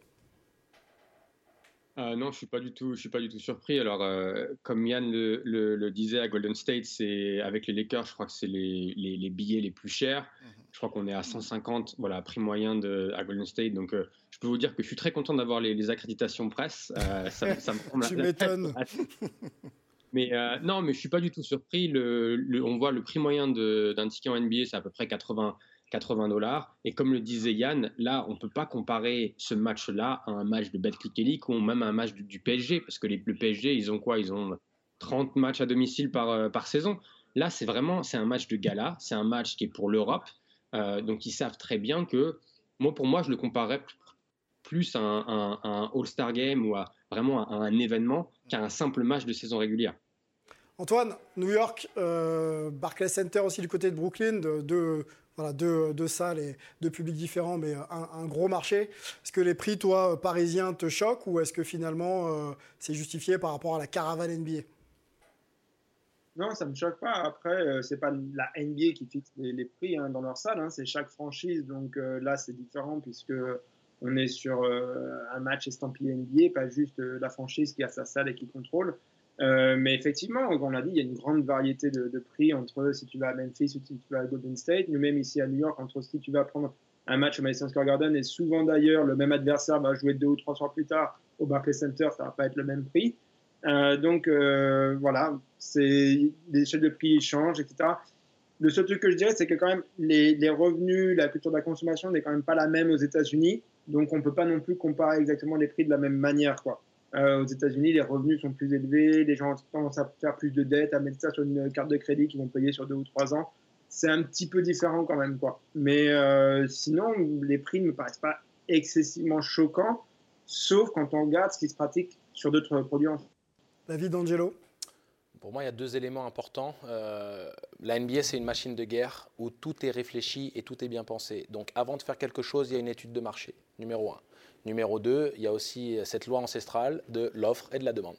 Euh, non, je suis pas du tout, je suis pas du tout surpris. Alors, euh, comme Yann le, disait à Golden State, c'est avec les Lakers, je crois que c'est les, les, billets les plus chers. Je crois qu'on est à 150, voilà, prix moyen de, à Golden State. Donc, euh, je peux vous dire que je suis très content d'avoir les, accréditations presse. ça, ça me tu m'étonnes. Mais non, mais je suis pas du tout surpris. Le, on voit le prix moyen d'un ticket en NBA, c'est à peu près 80. 80 dollars. Et comme le disait Yann, là, on ne peut pas comparer ce match-là à un match de Betclic Elite ou même à un match du, PSG, parce que les, le PSG, ils ont quoi? Ils ont 30 matchs à domicile par, euh, par saison. Là, c'est vraiment c'est un match de gala, c'est un match qui est pour l'Europe. Euh, donc, ils savent très bien que, moi, pour moi, je le comparais plus à un, All-Star Game ou à vraiment un, un événement qu'à un simple match de saison régulière. Antoine, New York, euh, Barclays Center aussi du côté de Brooklyn, deux voilà, deux, salles et deux publics différents, mais un, gros marché. Est-ce que les prix, toi, parisiens, te choquent ou est-ce que finalement euh, c'est justifié par rapport à la caravane NBA non, ça ne me choque pas. Après, euh, c'est pas la NBA qui fixe les, prix hein, dans leur salle, hein. c'est chaque franchise. Donc là, c'est différent puisque on est sur un match estampillé NBA, pas juste la franchise qui a sa salle et qui contrôle. Euh, mais effectivement, on l'a dit, il y a une grande variété de, prix entre si tu vas à Memphis ou si tu vas à Golden State. Nous-mêmes ici à New York, entre si tu vas prendre un match au Madison Square Garden et souvent d'ailleurs le même adversaire va jouer deux ou trois soirs plus tard au Barclays Center, ça va pas être le même prix. Euh, donc euh, voilà, c'est les échelles de prix changent, etc. Le seul truc que je dirais, c'est que quand même les, revenus, la culture de la consommation n'est quand même pas la même aux États-Unis, donc on peut pas non plus comparer exactement les prix de la même manière. Euh, aux États-Unis, les revenus sont plus élevés, les gens commencent à faire plus de dettes, à mettre ça sur une carte de crédit qu'ils vont payer sur deux ou trois ans. C'est un petit peu différent quand même, quoi. Mais sinon, les prix ne me paraissent pas excessivement choquants, sauf quand on regarde ce qui se pratique sur d'autres produits. David Angelo pour moi, il y a deux éléments importants. Euh, la NBA, c'est une machine de guerre où tout est réfléchi et tout est bien pensé. Donc, avant de faire quelque chose, il y a une étude de marché, numéro un. Numéro 2, il y a aussi cette loi ancestrale de l'offre et de la demande.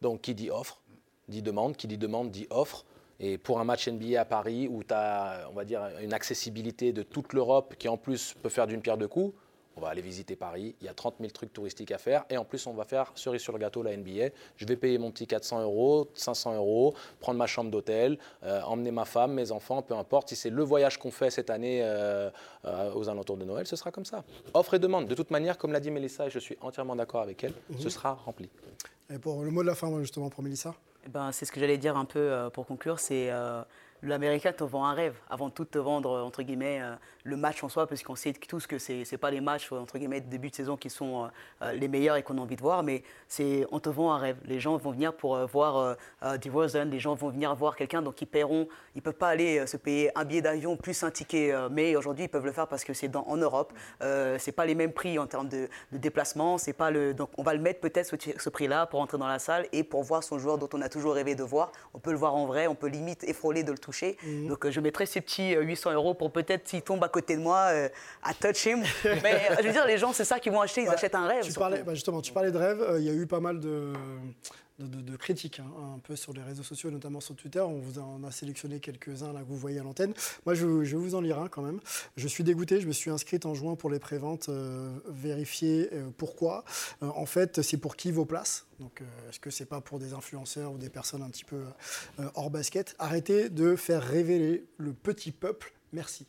Donc qui dit offre, dit demande, qui dit demande, dit offre. Et pour un match NBA à Paris où tu as, on va dire, une accessibilité de toute l'Europe qui en plus peut faire d'une pierre deux coups, on va aller visiter Paris, il y a 30 000 trucs touristiques à faire, et en plus on va faire cerise sur le gâteau la NBA. Je vais payer mon petit 400 euros, 500 euros, prendre ma chambre d'hôtel, euh, emmener ma femme, mes enfants, peu importe. Si c'est le voyage qu'on fait cette année euh, euh, aux alentours de Noël, ce sera comme ça. Offre et demande. De toute manière, comme l'a dit Mélissa, et je suis entièrement d'accord avec elle, ce sera rempli. Et pour le mot de la fin, justement, pour Mélissa? Eh ben, C'est ce que j'allais dire un peu pour conclure, c'est l'Américain te vend un rêve avant tout de te vendre, guillemets, euh, le match en soi, parce qu'on sait tous que ce n'est pas les matchs, entre guillemets, de début de saison qui sont euh, euh, les meilleurs et qu'on a envie de voir, mais c'est on te vend un rêve. Les gens vont venir pour voir DeRozan, les gens vont venir voir quelqu'un, donc ils paieront, ils ne peuvent pas aller se payer un billet d'avion plus un ticket, mais aujourd'hui ils peuvent le faire parce que c'est en Europe. ce n'est pas les mêmes prix en termes de, déplacement, c'est donc on va le mettre peut-être ce, prix-là pour entrer dans la salle et pour voir son joueur dont on a toujours rêvé de voir. On peut le voir en vrai, on peut limite effroler de le toucher. Mhm. Donc euh, je mettrai ces petits 800 euh, euros pour peut-être s'il tombe à côté de moi, euh, à touch him. Mais je veux dire, les gens, c'est ça qu'ils vont acheter, ils achètent un rêve. Tu parlais, bah, justement, tu parlais de rêve, il y a eu pas mal de de, critiques hein, un peu sur les réseaux sociaux, notamment sur Twitter. On vous a, a sélectionné quelques-uns là que vous voyez à l'antenne. Moi, je, vais vous en lire un quand même. Je suis dégoûté. Je me suis inscrite en juin pour les préventes. Euh, vérifier euh, pourquoi. Euh, en fait, c'est pour qui vos places. Donc, est-ce que c'est pas pour des influenceurs ou des personnes un petit peu hors basket? Arrêtez de faire révéler le petit peuple. Merci.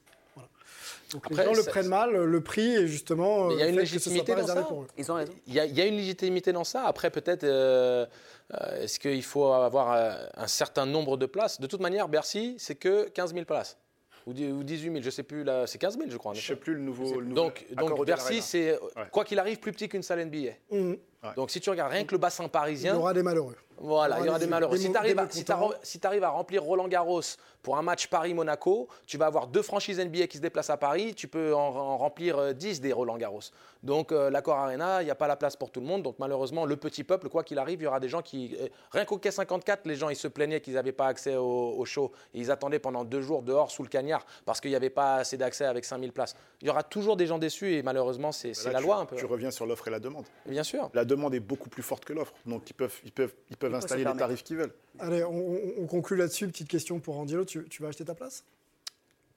Donc les gens le prennent mal, le prix est justement. Il y a une légitimité dans ça. Ils ont raison. Il y, a, une légitimité dans ça. Après, peut-être, euh, euh, est-ce qu'il faut avoir euh, un certain nombre de places? De toute manière, Bercy, c'est que 15 000 places. Ou 18 000, je ne sais plus, là, c'est 15 000, je crois. Je ne sais plus le nouveau. donc, donc Bercy, c'est, quoi qu'il arrive, plus petit qu'une salle NBA. Mmh. Donc, si tu regardes rien que le bassin parisien. Il y aura des malheureux. Voilà, il y aura des, malheureux. si tu arrives, à, à remplir Roland Garros pour un match Paris-Monaco, tu vas avoir deux franchises NBA qui se déplacent à Paris, tu peux en, remplir 10 euh, des Roland Garros. Donc euh, l'accord Arena, il n'y a pas la place pour tout le monde. Donc malheureusement, le petit peuple, quoi qu'il arrive, il y aura des gens qui... Euh, rien qu'au Quai 54, les gens, ils se plaignaient qu'ils n'avaient pas accès au, show. ils attendaient pendant deux jours dehors sous le cagnard parce qu'il n'y avait pas assez d'accès avec 5000 places. Il y aura toujours des gens déçus et malheureusement, c'est la loi un peu. Tu reviens sur l'offre et la demande. Bien sûr. La demande est beaucoup plus forte que l'offre. Donc ils peuvent, ils peuvent, ils peuvent installer les tarifs qu'ils veulent. Allez, on, conclut là-dessus. Petite question pour Angelo. Tu, tu vas acheter ta place?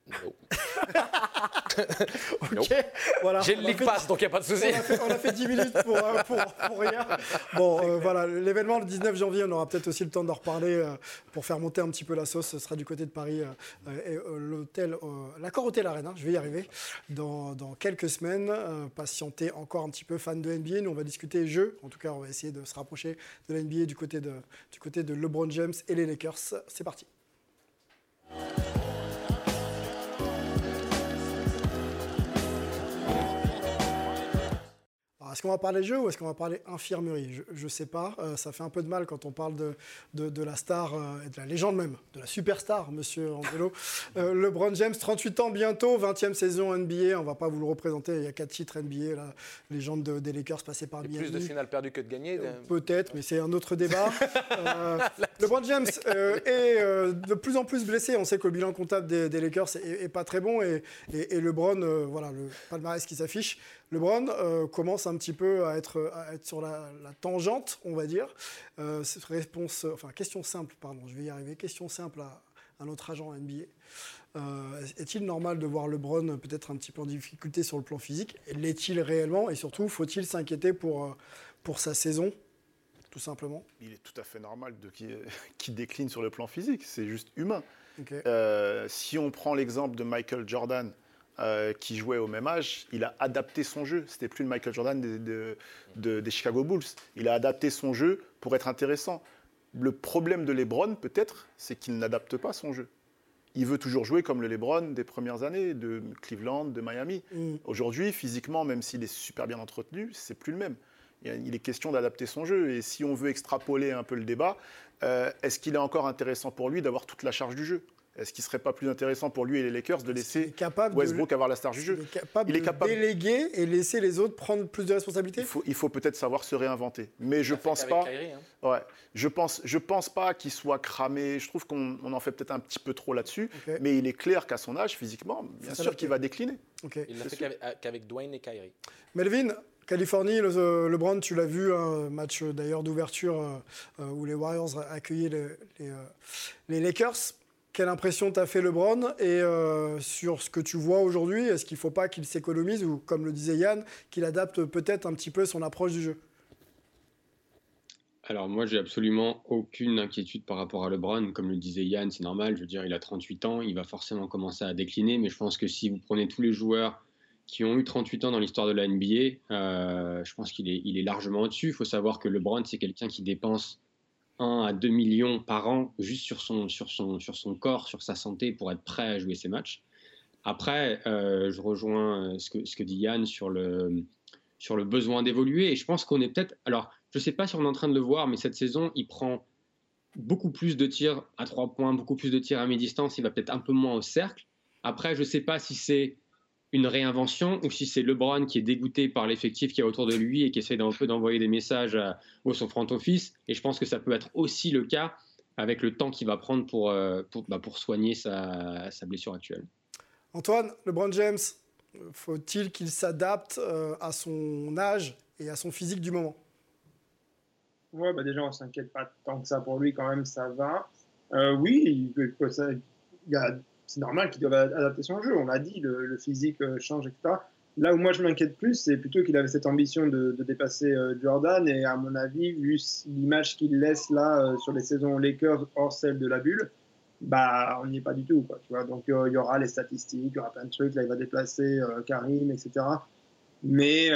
ok, voilà. J'ai le League Pass, donc il n'y a pas de souci. On, a fait 10 minutes pour, euh, pour, pour rien. Bon, euh, voilà, l'événement le 19 janvier, on aura peut-être aussi le temps d'en reparler euh, pour faire monter un petit peu la sauce. Ce sera du côté de Paris, l'hôtel, l'accord Hôtel Arena, je vais y arriver, dans, dans quelques semaines. patientez encore un petit peu, fan de NBA. Nous, on va discuter jeux. En tout cas, on va essayer de se rapprocher de la NBA du côté de, du côté de LeBron James et les Lakers. C'est parti. Est-ce qu'on va parler jeu ou est-ce qu'on va parler infirmerie? Je ne sais pas. Euh, ça fait un peu de mal quand on parle de, de, la star euh, et de la légende même, de la superstar, monsieur Angelo. Euh, LeBron James, 38 ans bientôt, 20e saison NBA. On ne va pas vous le représenter. Il y a 4 titres NBA. La légende des Lakers passé par Miami. Plus de finales perdues que de gagnées. Peut-être, mais c'est un autre débat. LeBron James est de plus en plus blessé. On sait que le bilan comptable des, Lakers est, pas très bon et, et, LeBron, voilà, le palmarès qui s'affiche. LeBron euh, commence un petit peu à être, être sur la, tangente, on va dire. Euh, réponse, enfin, question simple, pardon, je vais y arriver. Question simple à, un notre agent NBA. Euh, est-il normal de voir LeBron peut-être un petit peu en difficulté sur le plan physique? L'est-il réellement? Et surtout, faut-il s'inquiéter pour, pour sa saison tout simplement? Il est tout à fait normal qu'il décline sur le plan physique, c'est juste humain. si on prend l'exemple de Michael Jordan, euh, qui jouait au même âge, il a adapté son jeu. C'était plus le Michael Jordan des Chicago Bulls. Il a adapté son jeu pour être intéressant. Le problème de LeBron, peut-être, c'est qu'il n'adapte pas son jeu. Il veut toujours jouer comme le LeBron des premières années, de Cleveland, de Miami. Mm. Aujourd'hui, physiquement, même s'il est super bien entretenu, c'est plus le même. Il est question d'adapter son jeu. Et si on veut extrapoler un peu le débat, euh, est-ce qu'il est encore intéressant pour lui d'avoir toute la charge du jeu? Est-ce qu'il ne serait pas plus intéressant pour lui et les Lakers de laisser Westbrook avoir la star du jeu Il est capable, de déléguer et laisser les autres prendre plus de responsabilités Il faut, peut-être savoir se réinventer. Mais je pense pas. Hein. Ouais, je pense, je pense pas qu'il soit cramé. Je trouve qu'on en fait peut-être un petit peu trop là-dessus. Mais il est clair qu'à son âge, physiquement, bien sûr qu'il va décliner. Il l'a fait qu'avec Dwayne et Kyrie. Melvin, Californie, le, LeBron, tu l'as vu, un match d'ailleurs d'ouverture euh, euh, où les Warriors accueillaient les, les, euh, les Lakers. Quelle impression t'a fait LeBron? Et euh, sur ce que tu vois aujourd'hui, est-ce qu'il ne faut pas qu'il s'économise ou, comme le disait Yann, qu'il adapte peut-être un petit peu son approche du jeu? Alors moi, j'ai absolument aucune inquiétude par rapport à LeBron. Comme le disait Yann, c'est normal. Je veux dire, il a 38 ans, il va forcément commencer à décliner. Mais je pense que si vous prenez tous les joueurs qui ont eu 38 ans dans l'histoire de la NBA, euh, je pense qu'il est, est largement au-dessus. Il faut savoir que LeBron, c'est quelqu'un qui dépense 1 à 2 millions par an juste sur son, sur, son, sur son corps, sur sa santé pour être prêt à jouer ses matchs. Après, euh, je rejoins euh, ce que, ce que dit Yann sur le, sur le besoin d'évoluer. Et je pense qu'on est peut-être. Alors, je ne sais pas si on est en train de le voir, mais cette saison, il prend beaucoup plus de tirs à 3 points, beaucoup plus de tirs à mi-distance. Il va peut-être un peu moins au cercle. Après, je ne sais pas si c'est une réinvention ou si c'est LeBron qui est dégoûté par l'effectif qui est autour de lui et qui essaie d'un peu d'envoyer des messages au son front office. Et je pense que ça peut être aussi le cas avec le temps qu'il va prendre pour, euh, pour, bah, pour soigner sa, sa, blessure actuelle. Antoine, LeBron James, faut-il qu'il s'adapte euh, à son âge et à son physique du moment? Ouais, bah déjà, on s'inquiète pas tant que ça pour lui, quand même, ça va. Euh, oui, il, il y a c'est normal qu'il doive adapter son jeu. On l'a dit, le, physique euh, change, etc. Là où moi je m'inquiète plus, c'est plutôt qu'il avait cette ambition de, dépasser euh, Jordan. Et à mon avis, vu l'image qu'il laisse là euh, sur les saisons Lakers hors celle de la bulle, bah on n'y est pas du tout. Quoi, tu vois Donc il y aura les statistiques, il y aura plein de trucs. Là, il va déplacer Karim, etc. Mais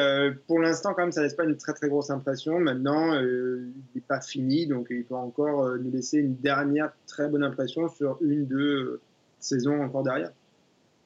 pour l'instant, quand même, ça laisse pas une très très grosse impression. Maintenant, il n'est pas fini, donc il peut encore nous laisser une dernière très bonne impression sur une, deux saison encore derrière.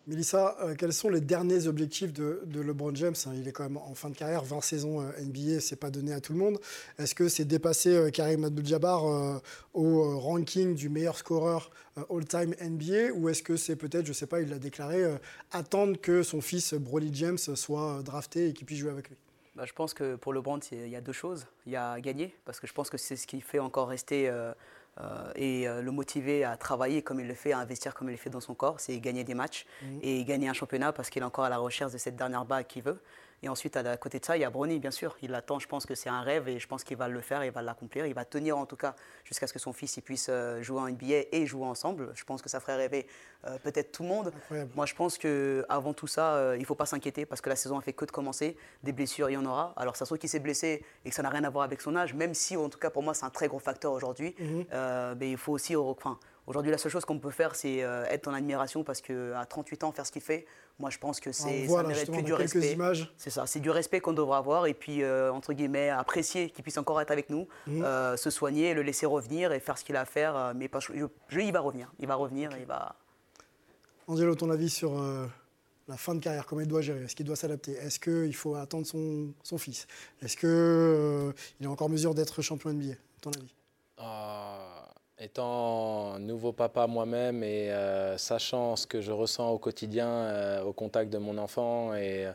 Mélissa, euh, quels sont les derniers objectifs de, LeBron James hein, Il est quand même en fin de carrière, 20 saisons euh, NBA, c'est pas donné à tout le monde. Est-ce que c'est dépasser euh, Karim Abdul-Jabbar au ranking du meilleur scoreur all-time NBA ou est-ce que c'est peut-être, je sais pas, il l'a déclaré, attendre que son fils Broly James soit drafté et qu'il puisse jouer avec lui? Bah, Je pense que pour LeBron, il y a deux choses. Il y a gagner, parce que je pense que c'est ce qui fait encore rester euh, et euh, le motiver à travailler comme il le fait, à investir comme il le fait dans son corps, c'est gagner des matchs mhm. et gagner un championnat parce qu'il est encore à la recherche de cette dernière bague qu'il veut. Et ensuite, à côté de ça, il y a Brony, bien sûr. Il attend, je pense que c'est un rêve et je pense qu'il va le faire, il va l'accomplir. Il va tenir en tout cas jusqu'à ce que son fils puisse euh, jouer en NBA et jouer ensemble. Je pense que ça ferait rêver euh, peut-être tout le monde. Moi, je pense qu'avant tout ça, euh, il ne faut pas s'inquiéter parce que la saison a fait que de commencer. Des blessures, il y en aura. Alors, ça se trouve qu'il s'est blessé et que ça n'a rien à voir avec son âge, même si, en tout cas, pour moi, c'est un très gros facteur aujourd'hui. Mhm. mais il faut aussi. Enfin, Aujourd'hui, la seule chose qu'on peut faire, c'est être en admiration parce qu'à 38 ans, faire ce qu'il fait, moi, je pense que c'est ça mérite que du respect. C'est ça, c'est du respect qu'on devra avoir et puis euh, entre guillemets apprécier qu'il puisse encore être avec nous, mmh. euh, se soigner, le laisser revenir et faire ce qu'il a à faire. Euh, mais pas, je, il va revenir, il va revenir, il va. Angelo, ton avis sur la fin de carrière, comment il doit gérer? Est-ce qu'il doit s'adapter? Est-ce qu'il faut attendre son, son fils? Est-ce qu'il euh, est encore en mesure d'être champion NBA, ton avis? Étant nouveau papa moi-même et sachant ce que je ressens au quotidien au contact de mon enfant et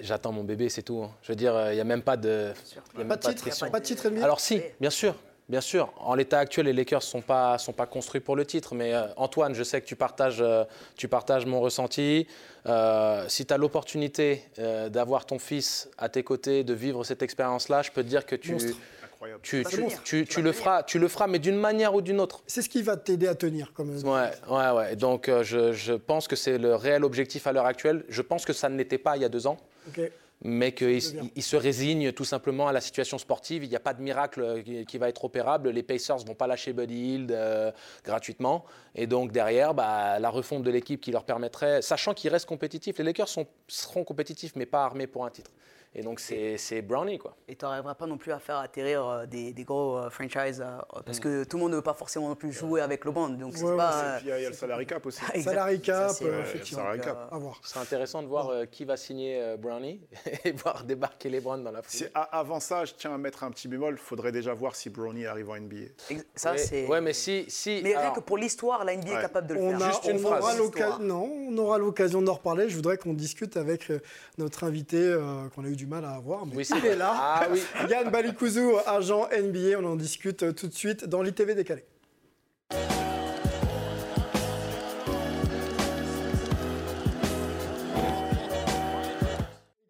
J'attends mon bébé, c'est tout. Hein. Je veux dire, il n'y a même pas de, y a pas, de titre, pas de titre Alors si, bien sûr, bien sûr. En l'état actuel, les Lakers ne sont pas, sont pas construits pour le titre. Mais euh, Antoine, je sais que tu partages, euh, tu partages mon ressenti. Euh, si tu as l'opportunité d'avoir ton fils à tes côtés, de vivre cette expérience-là, je peux te dire que tu... Tu, tu, tu, le feras, tu le feras, mais d'une manière ou d'une autre. C'est ce qui va t'aider à tenir. Comme... Ouais, ouais, ouais. Donc, je, je, pense que c'est le réel objectif à l'heure actuelle. Je pense que ça ne l'était pas il y a deux ans. Mais qu'il il se résigne tout simplement à la situation sportive. Il n'y a pas de miracle euh, qui, va être opérable. Les Pacers ne vont pas lâcher Buddy Hield euh, gratuitement. Et donc, derrière, bah, la refonte de l'équipe qui leur permettrait, sachant qu'ils restent compétitifs, les Lakers sont, seront compétitifs, mais pas armés pour un titre. Et donc, c'est Brownie, quoi. Et tu n'arriveras pas non plus à faire atterrir euh, des, des gros euh, franchises, euh, parce mm. que tout le monde ne veut pas forcément non plus jouer avec le band. Donc, c'est pas. il y, a le salary cap aussi. salary cap, effectivement. C'est intéressant de voir qui va signer Brownie et voir débarquer les Browns dans la foule. Avant ça, je tiens à mettre un petit bémol. Il faudrait déjà voir si Brownie arrive en NBA. Ça, c'est. Ouais, mais si. si mais rien que pour l'histoire, la NBA est capable de le faire. Juste une phrase. Non, on aura l'occasion d'en reparler. Je voudrais qu'on discute avec notre invité qu'on a eu du mal à avoir, mais il est là. Ah, oui. Yann Balikouzou, agent NBA, on en discute tout de suite dans l'ITV décalé.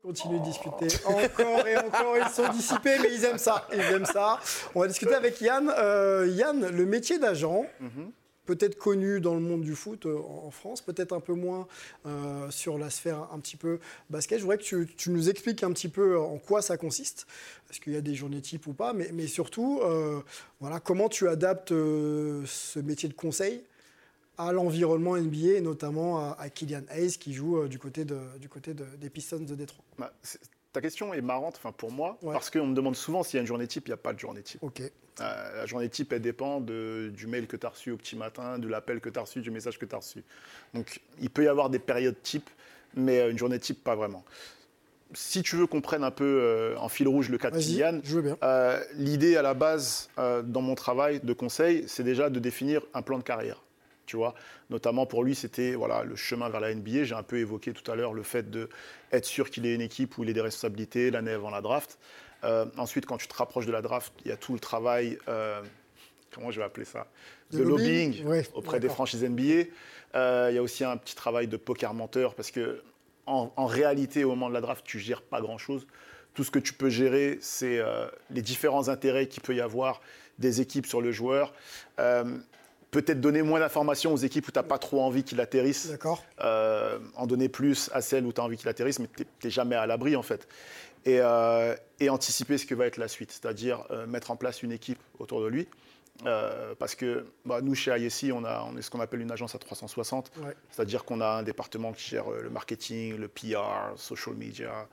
continue de discuter encore et encore. Ils sont dissipés, mais ils aiment ça. Ils aiment ça. On va discuter avec Yann. Euh, Yann, le métier d'agent, mhm peut-être connu dans le monde du foot euh, en France, peut-être un peu moins euh, sur la sphère un petit peu basket. Je voudrais que tu, nous expliques un petit peu en quoi ça consiste. Est-ce qu'il y a des journées types ou pas? Mais, surtout, euh, voilà, comment tu adaptes ce métier de conseil à l'environnement NBA, et notamment à, Kylian Hayes qui joue du côté, de, du côté des Pistons de Détroit? Bah, ta question est marrante enfin, pour moi, parce qu'on me demande souvent s'il y a une journée type, il n'y a pas de journée type. Ok. Euh, la journée type, elle dépend de, du mail que tu as reçu au petit matin, de l'appel que tu as reçu, du message que tu as reçu. Donc, il peut y avoir des périodes type, mais euh, une journée type, pas vraiment. Si tu veux qu'on prenne un peu euh, en fil rouge le cas de Kylian, l'idée à la base dans mon travail de conseil, c'est déjà de définir un plan de carrière tu vois. Notamment pour lui, c'était voilà, le chemin vers la NBA. J'ai un peu évoqué tout à l'heure le fait d'être sûr qu'il ait une équipe où il ait des responsabilités l'année avant la draft. Euh, ensuite, quand tu te rapproches de la draft, il y a tout le travail, euh, comment je vais appeler ça? De, lobbying, auprès des franchises NBA. Euh, il y a aussi un petit travail de poker menteur parce que en, réalité, au moment de la draft, tu gères pas grand-chose. Tout ce que tu peux gérer, c'est les différents intérêts qu'il peut y avoir des équipes sur le joueur peut-être donner moins d'informations aux équipes où tu n'as pas trop envie qu'il atterrisse. D'accord. Euh, en donner plus à celles où tu as envie qu'il atterrisse, mais tu n'es jamais à l'abri en fait. Euh, et, anticiper ce que va être la suite, c'est-à-dire euh, mettre en place une équipe autour de lui. Parce que bah, nous, chez ISI, on, a, on est ce qu'on appelle une agence à 360. C'est-à-dire qu'on a un département qui gère le marketing, le PR, social media,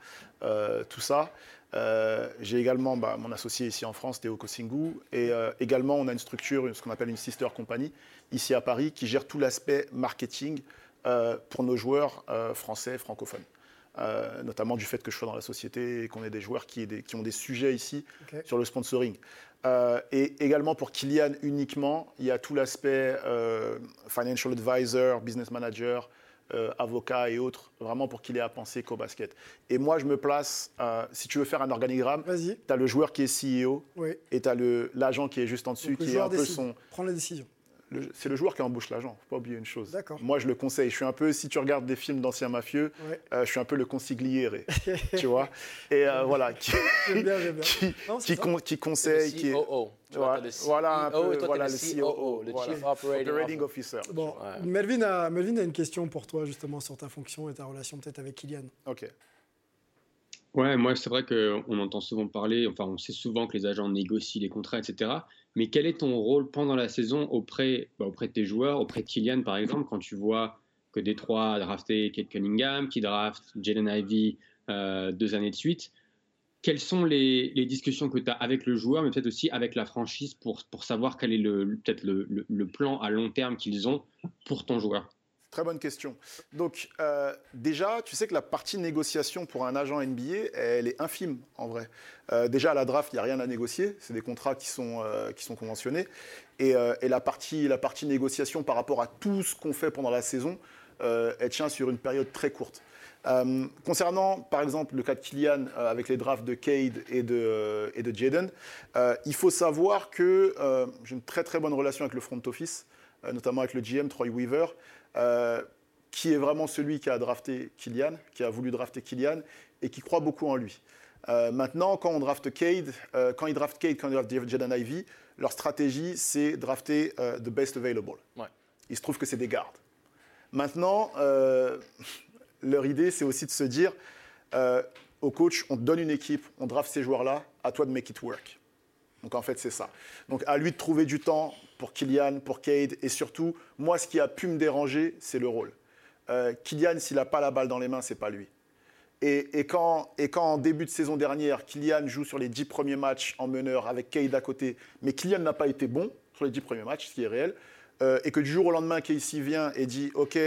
tout ça. Euh, j'ai également bah, mon associé ici en France, Théo Kosingu, et euh, également on a une structure, ce qu'on appelle une sister company, ici à Paris, qui gère tout l'aspect marketing euh, pour nos joueurs français, francophones. notamment du fait que je sois dans la société et qu'on ait des joueurs qui, qui, ont des sujets ici sur le sponsoring. Et également pour Kylian uniquement, il y a tout l'aspect financial advisor, business manager, euh, avocats et autres, vraiment pour qu'il ait à penser qu'au basket. Et moi, je me place, euh, si tu veux faire un organigramme, tu as le joueur qui est CEO et tu as l'agent qui est juste en dessus, qui est un peu son... Prends la décision c'est le joueur qui embauche l'agent. Faut pas oublier une chose. Moi, je le conseille. Je suis un peu, si tu regardes des films d'anciens mafieux, euh, je suis un peu le consigliere, tu vois. Et euh, voilà, qui, bien, bien. qui, qui, conseille, qui est, voilà, un peu, voilà le COO, le Chief Operating, Officer. Bon, Melvin a, Melvin a une question pour toi justement sur ta fonction et ta relation peut-être avec Kylian. Ok. Ouais, moi c'est vrai qu'on entend souvent parler, enfin on sait souvent que les agents négocient les contrats, etc. Mais quel est ton rôle pendant la saison auprès, bah, auprès de tes joueurs, auprès de Kylian par exemple, quand tu vois que Détroit a drafté Kate Cunningham, qui draft Jalen Ivy euh, deux années de suite? Quelles sont les, discussions que tu as avec le joueur, mais peut-être aussi avec la franchise pour, pour savoir quel est peut-être le, le, plan à long terme qu'ils ont pour ton joueur? Très bonne question. Donc, euh, déjà, tu sais que la partie négociation pour un agent NBA, elle est infime en vrai. Euh, déjà, à la draft, il n'y a rien à négocier. C'est des contrats qui sont, euh, qui sont conventionnés. Et, la, partie, la partie négociation par rapport à tout ce qu'on fait pendant la saison, elle tient sur une période très courte. concernant, par exemple, le cas de Kylian avec les drafts de Cade et de, et de Jaden, il faut savoir que j'ai une très très bonne relation avec le front office, notamment avec le GM Troy Weaver. Euh, qui est vraiment celui qui a drafté Kylian, qui a voulu drafter Kylian et qui croit beaucoup en lui. Euh, maintenant, quand on draft Cade, euh, quand ils draftent Cade, quand ils draftent Jaden Ivy, leur stratégie, c'est drafter the best available. Il se trouve que c'est des gardes. Maintenant, leur idée, c'est aussi de se dire au coach, on te donne une équipe, on draft ces joueurs-là, à toi de make it work. Donc en fait, c'est ça. Donc à lui de trouver du temps pour Kylian, pour Cade, et surtout, moi, ce qui a pu me déranger, c'est le rôle. Euh, Kylian, s'il n'a pas la balle dans les mains, c'est pas lui. Et, quand, et quand en début de saison dernière, Kylian joue sur les dix premiers matchs en meneur avec Cade à côté, mais Kylian n'a pas été bon sur les dix premiers matchs, ce qui est réel, euh, et que du jour au lendemain, Casey vient et dit, OK,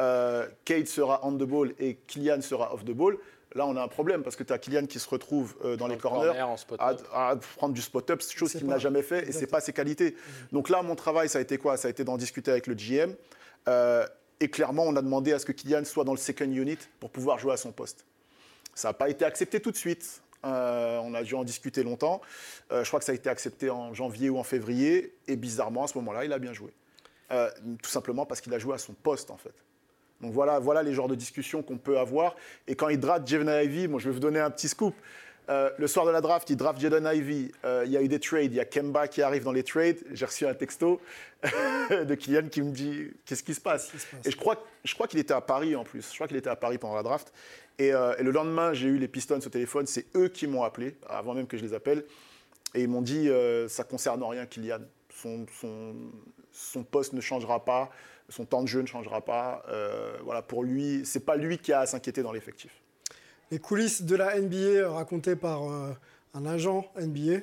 euh, Cade sera on the ball et Kylian sera off the ball, Là, on a un problème parce que tu as Kylian qui se retrouve euh, dans, les corners à, prendre du spot-up, chose qu'il n'a jamais fait et ce n'est pas ses qualités. Donc là, mon travail, ça a été quoi? Ça a été d'en discuter avec le GM. Euh, et clairement, on a demandé à ce que Kylian soit dans le second unit pour pouvoir jouer à son poste. Ça n'a pas été accepté tout de suite. Euh, on a dû en discuter longtemps. je crois que ça a été accepté en janvier ou en février. Et bizarrement, à ce moment-là, il a bien joué. tout simplement parce qu'il a joué à son poste, en fait. Donc voilà, voilà les genres de discussions qu'on peut avoir. Et quand il draft Jaden Ivy, moi je vais vous donner un petit scoop. Euh, le soir de la draft, il draft Jaden Ivy. Euh, il y a eu des trades. Il y a Kemba qui arrive dans les trades. J'ai reçu un texto de Kylian qui me dit Qu'est-ce qui se passe, Et je crois, je crois qu'il était à Paris en plus. Je crois qu'il était à Paris pendant la draft. Et, euh, le lendemain, j'ai eu les Pistons au téléphone. C'est eux qui m'ont appelé, avant même que je les appelle. Et ils m'ont dit Ça concerne rien, Kylian. Son, son, son poste ne changera pas son temps de jeu ne changera pas. Euh, voilà, pour lui, c'est pas lui qui a à s'inquiéter dans l'effectif. Les coulisses de la NBA racontées par euh, un agent NBA. Euh,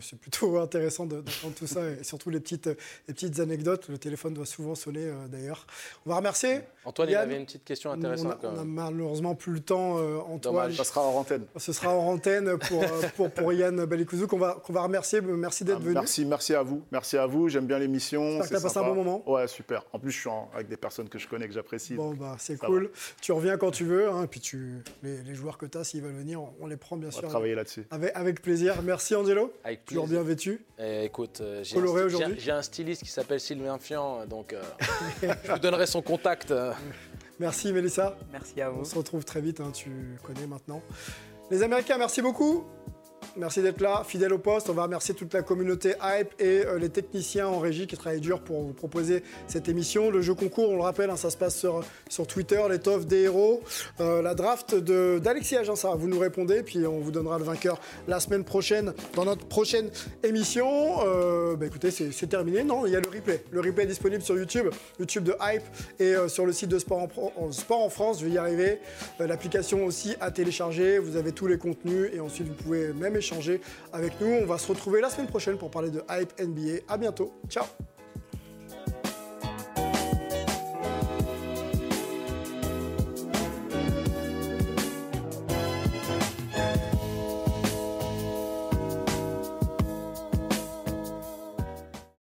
c'est plutôt intéressant d'entendre tout ça et surtout les petites, les petites anecdotes. Le téléphone doit souvent sonner euh, d'ailleurs. On va remercier. Antoine, il avait une petite question intéressante. On n'a malheureusement plus le temps, euh, Antoine. ça sera en antenne. Ce sera en antenne pour, pour, pour Yann Balikouzou qu'on va, qu'on va remercier. Merci d'être ah, venu. Merci, merci à vous. Merci à vous. J'aime bien l'émission. Tu as passé un bon moment Ouais, super. En plus, je suis avec des personnes que je connais, que j'apprécie. Bon, bah, c'est cool. Tu reviens quand tu veux. Hein, et puis tu, les, joueurs que tu as, s'ils veulent venir, on les prend bien sûr. On va travailler là-dessus. Avec, avec plaisir. Merci. Angelo. Avec Toujours bien vêtu. Eh, écoute, euh, j'ai un, styliste qui s'appelle Sylvain Fian, donc euh, je vous donnerai son contact. Merci Mélissa. Merci à vous. On se retrouve très vite, hein, tu connais maintenant. Les Américains, merci beaucoup. Merci d'être là, fidèle au poste. On va remercier toute la communauté Hype et euh, les techniciens en régie qui travaillent dur pour vous proposer cette émission. Le jeu concours, on le rappelle, hein, ça se passe sur, Twitter, l'étoffe des héros. Euh, la draft d'Alexis Agença, vous nous répondez, puis on vous donnera le vainqueur la semaine prochaine dans notre prochaine émission. Euh, bah, écoutez, c'est terminé. Non, il y a le replay. Le replay est disponible sur YouTube, YouTube de Hype et sur le site de Sport en, France. Je vais y arriver. L'application aussi à télécharger. Vous avez tous les contenus et ensuite vous pouvez échanger avec nous. On va se retrouver la semaine prochaine pour parler de Hype NBA. À bientôt. Ciao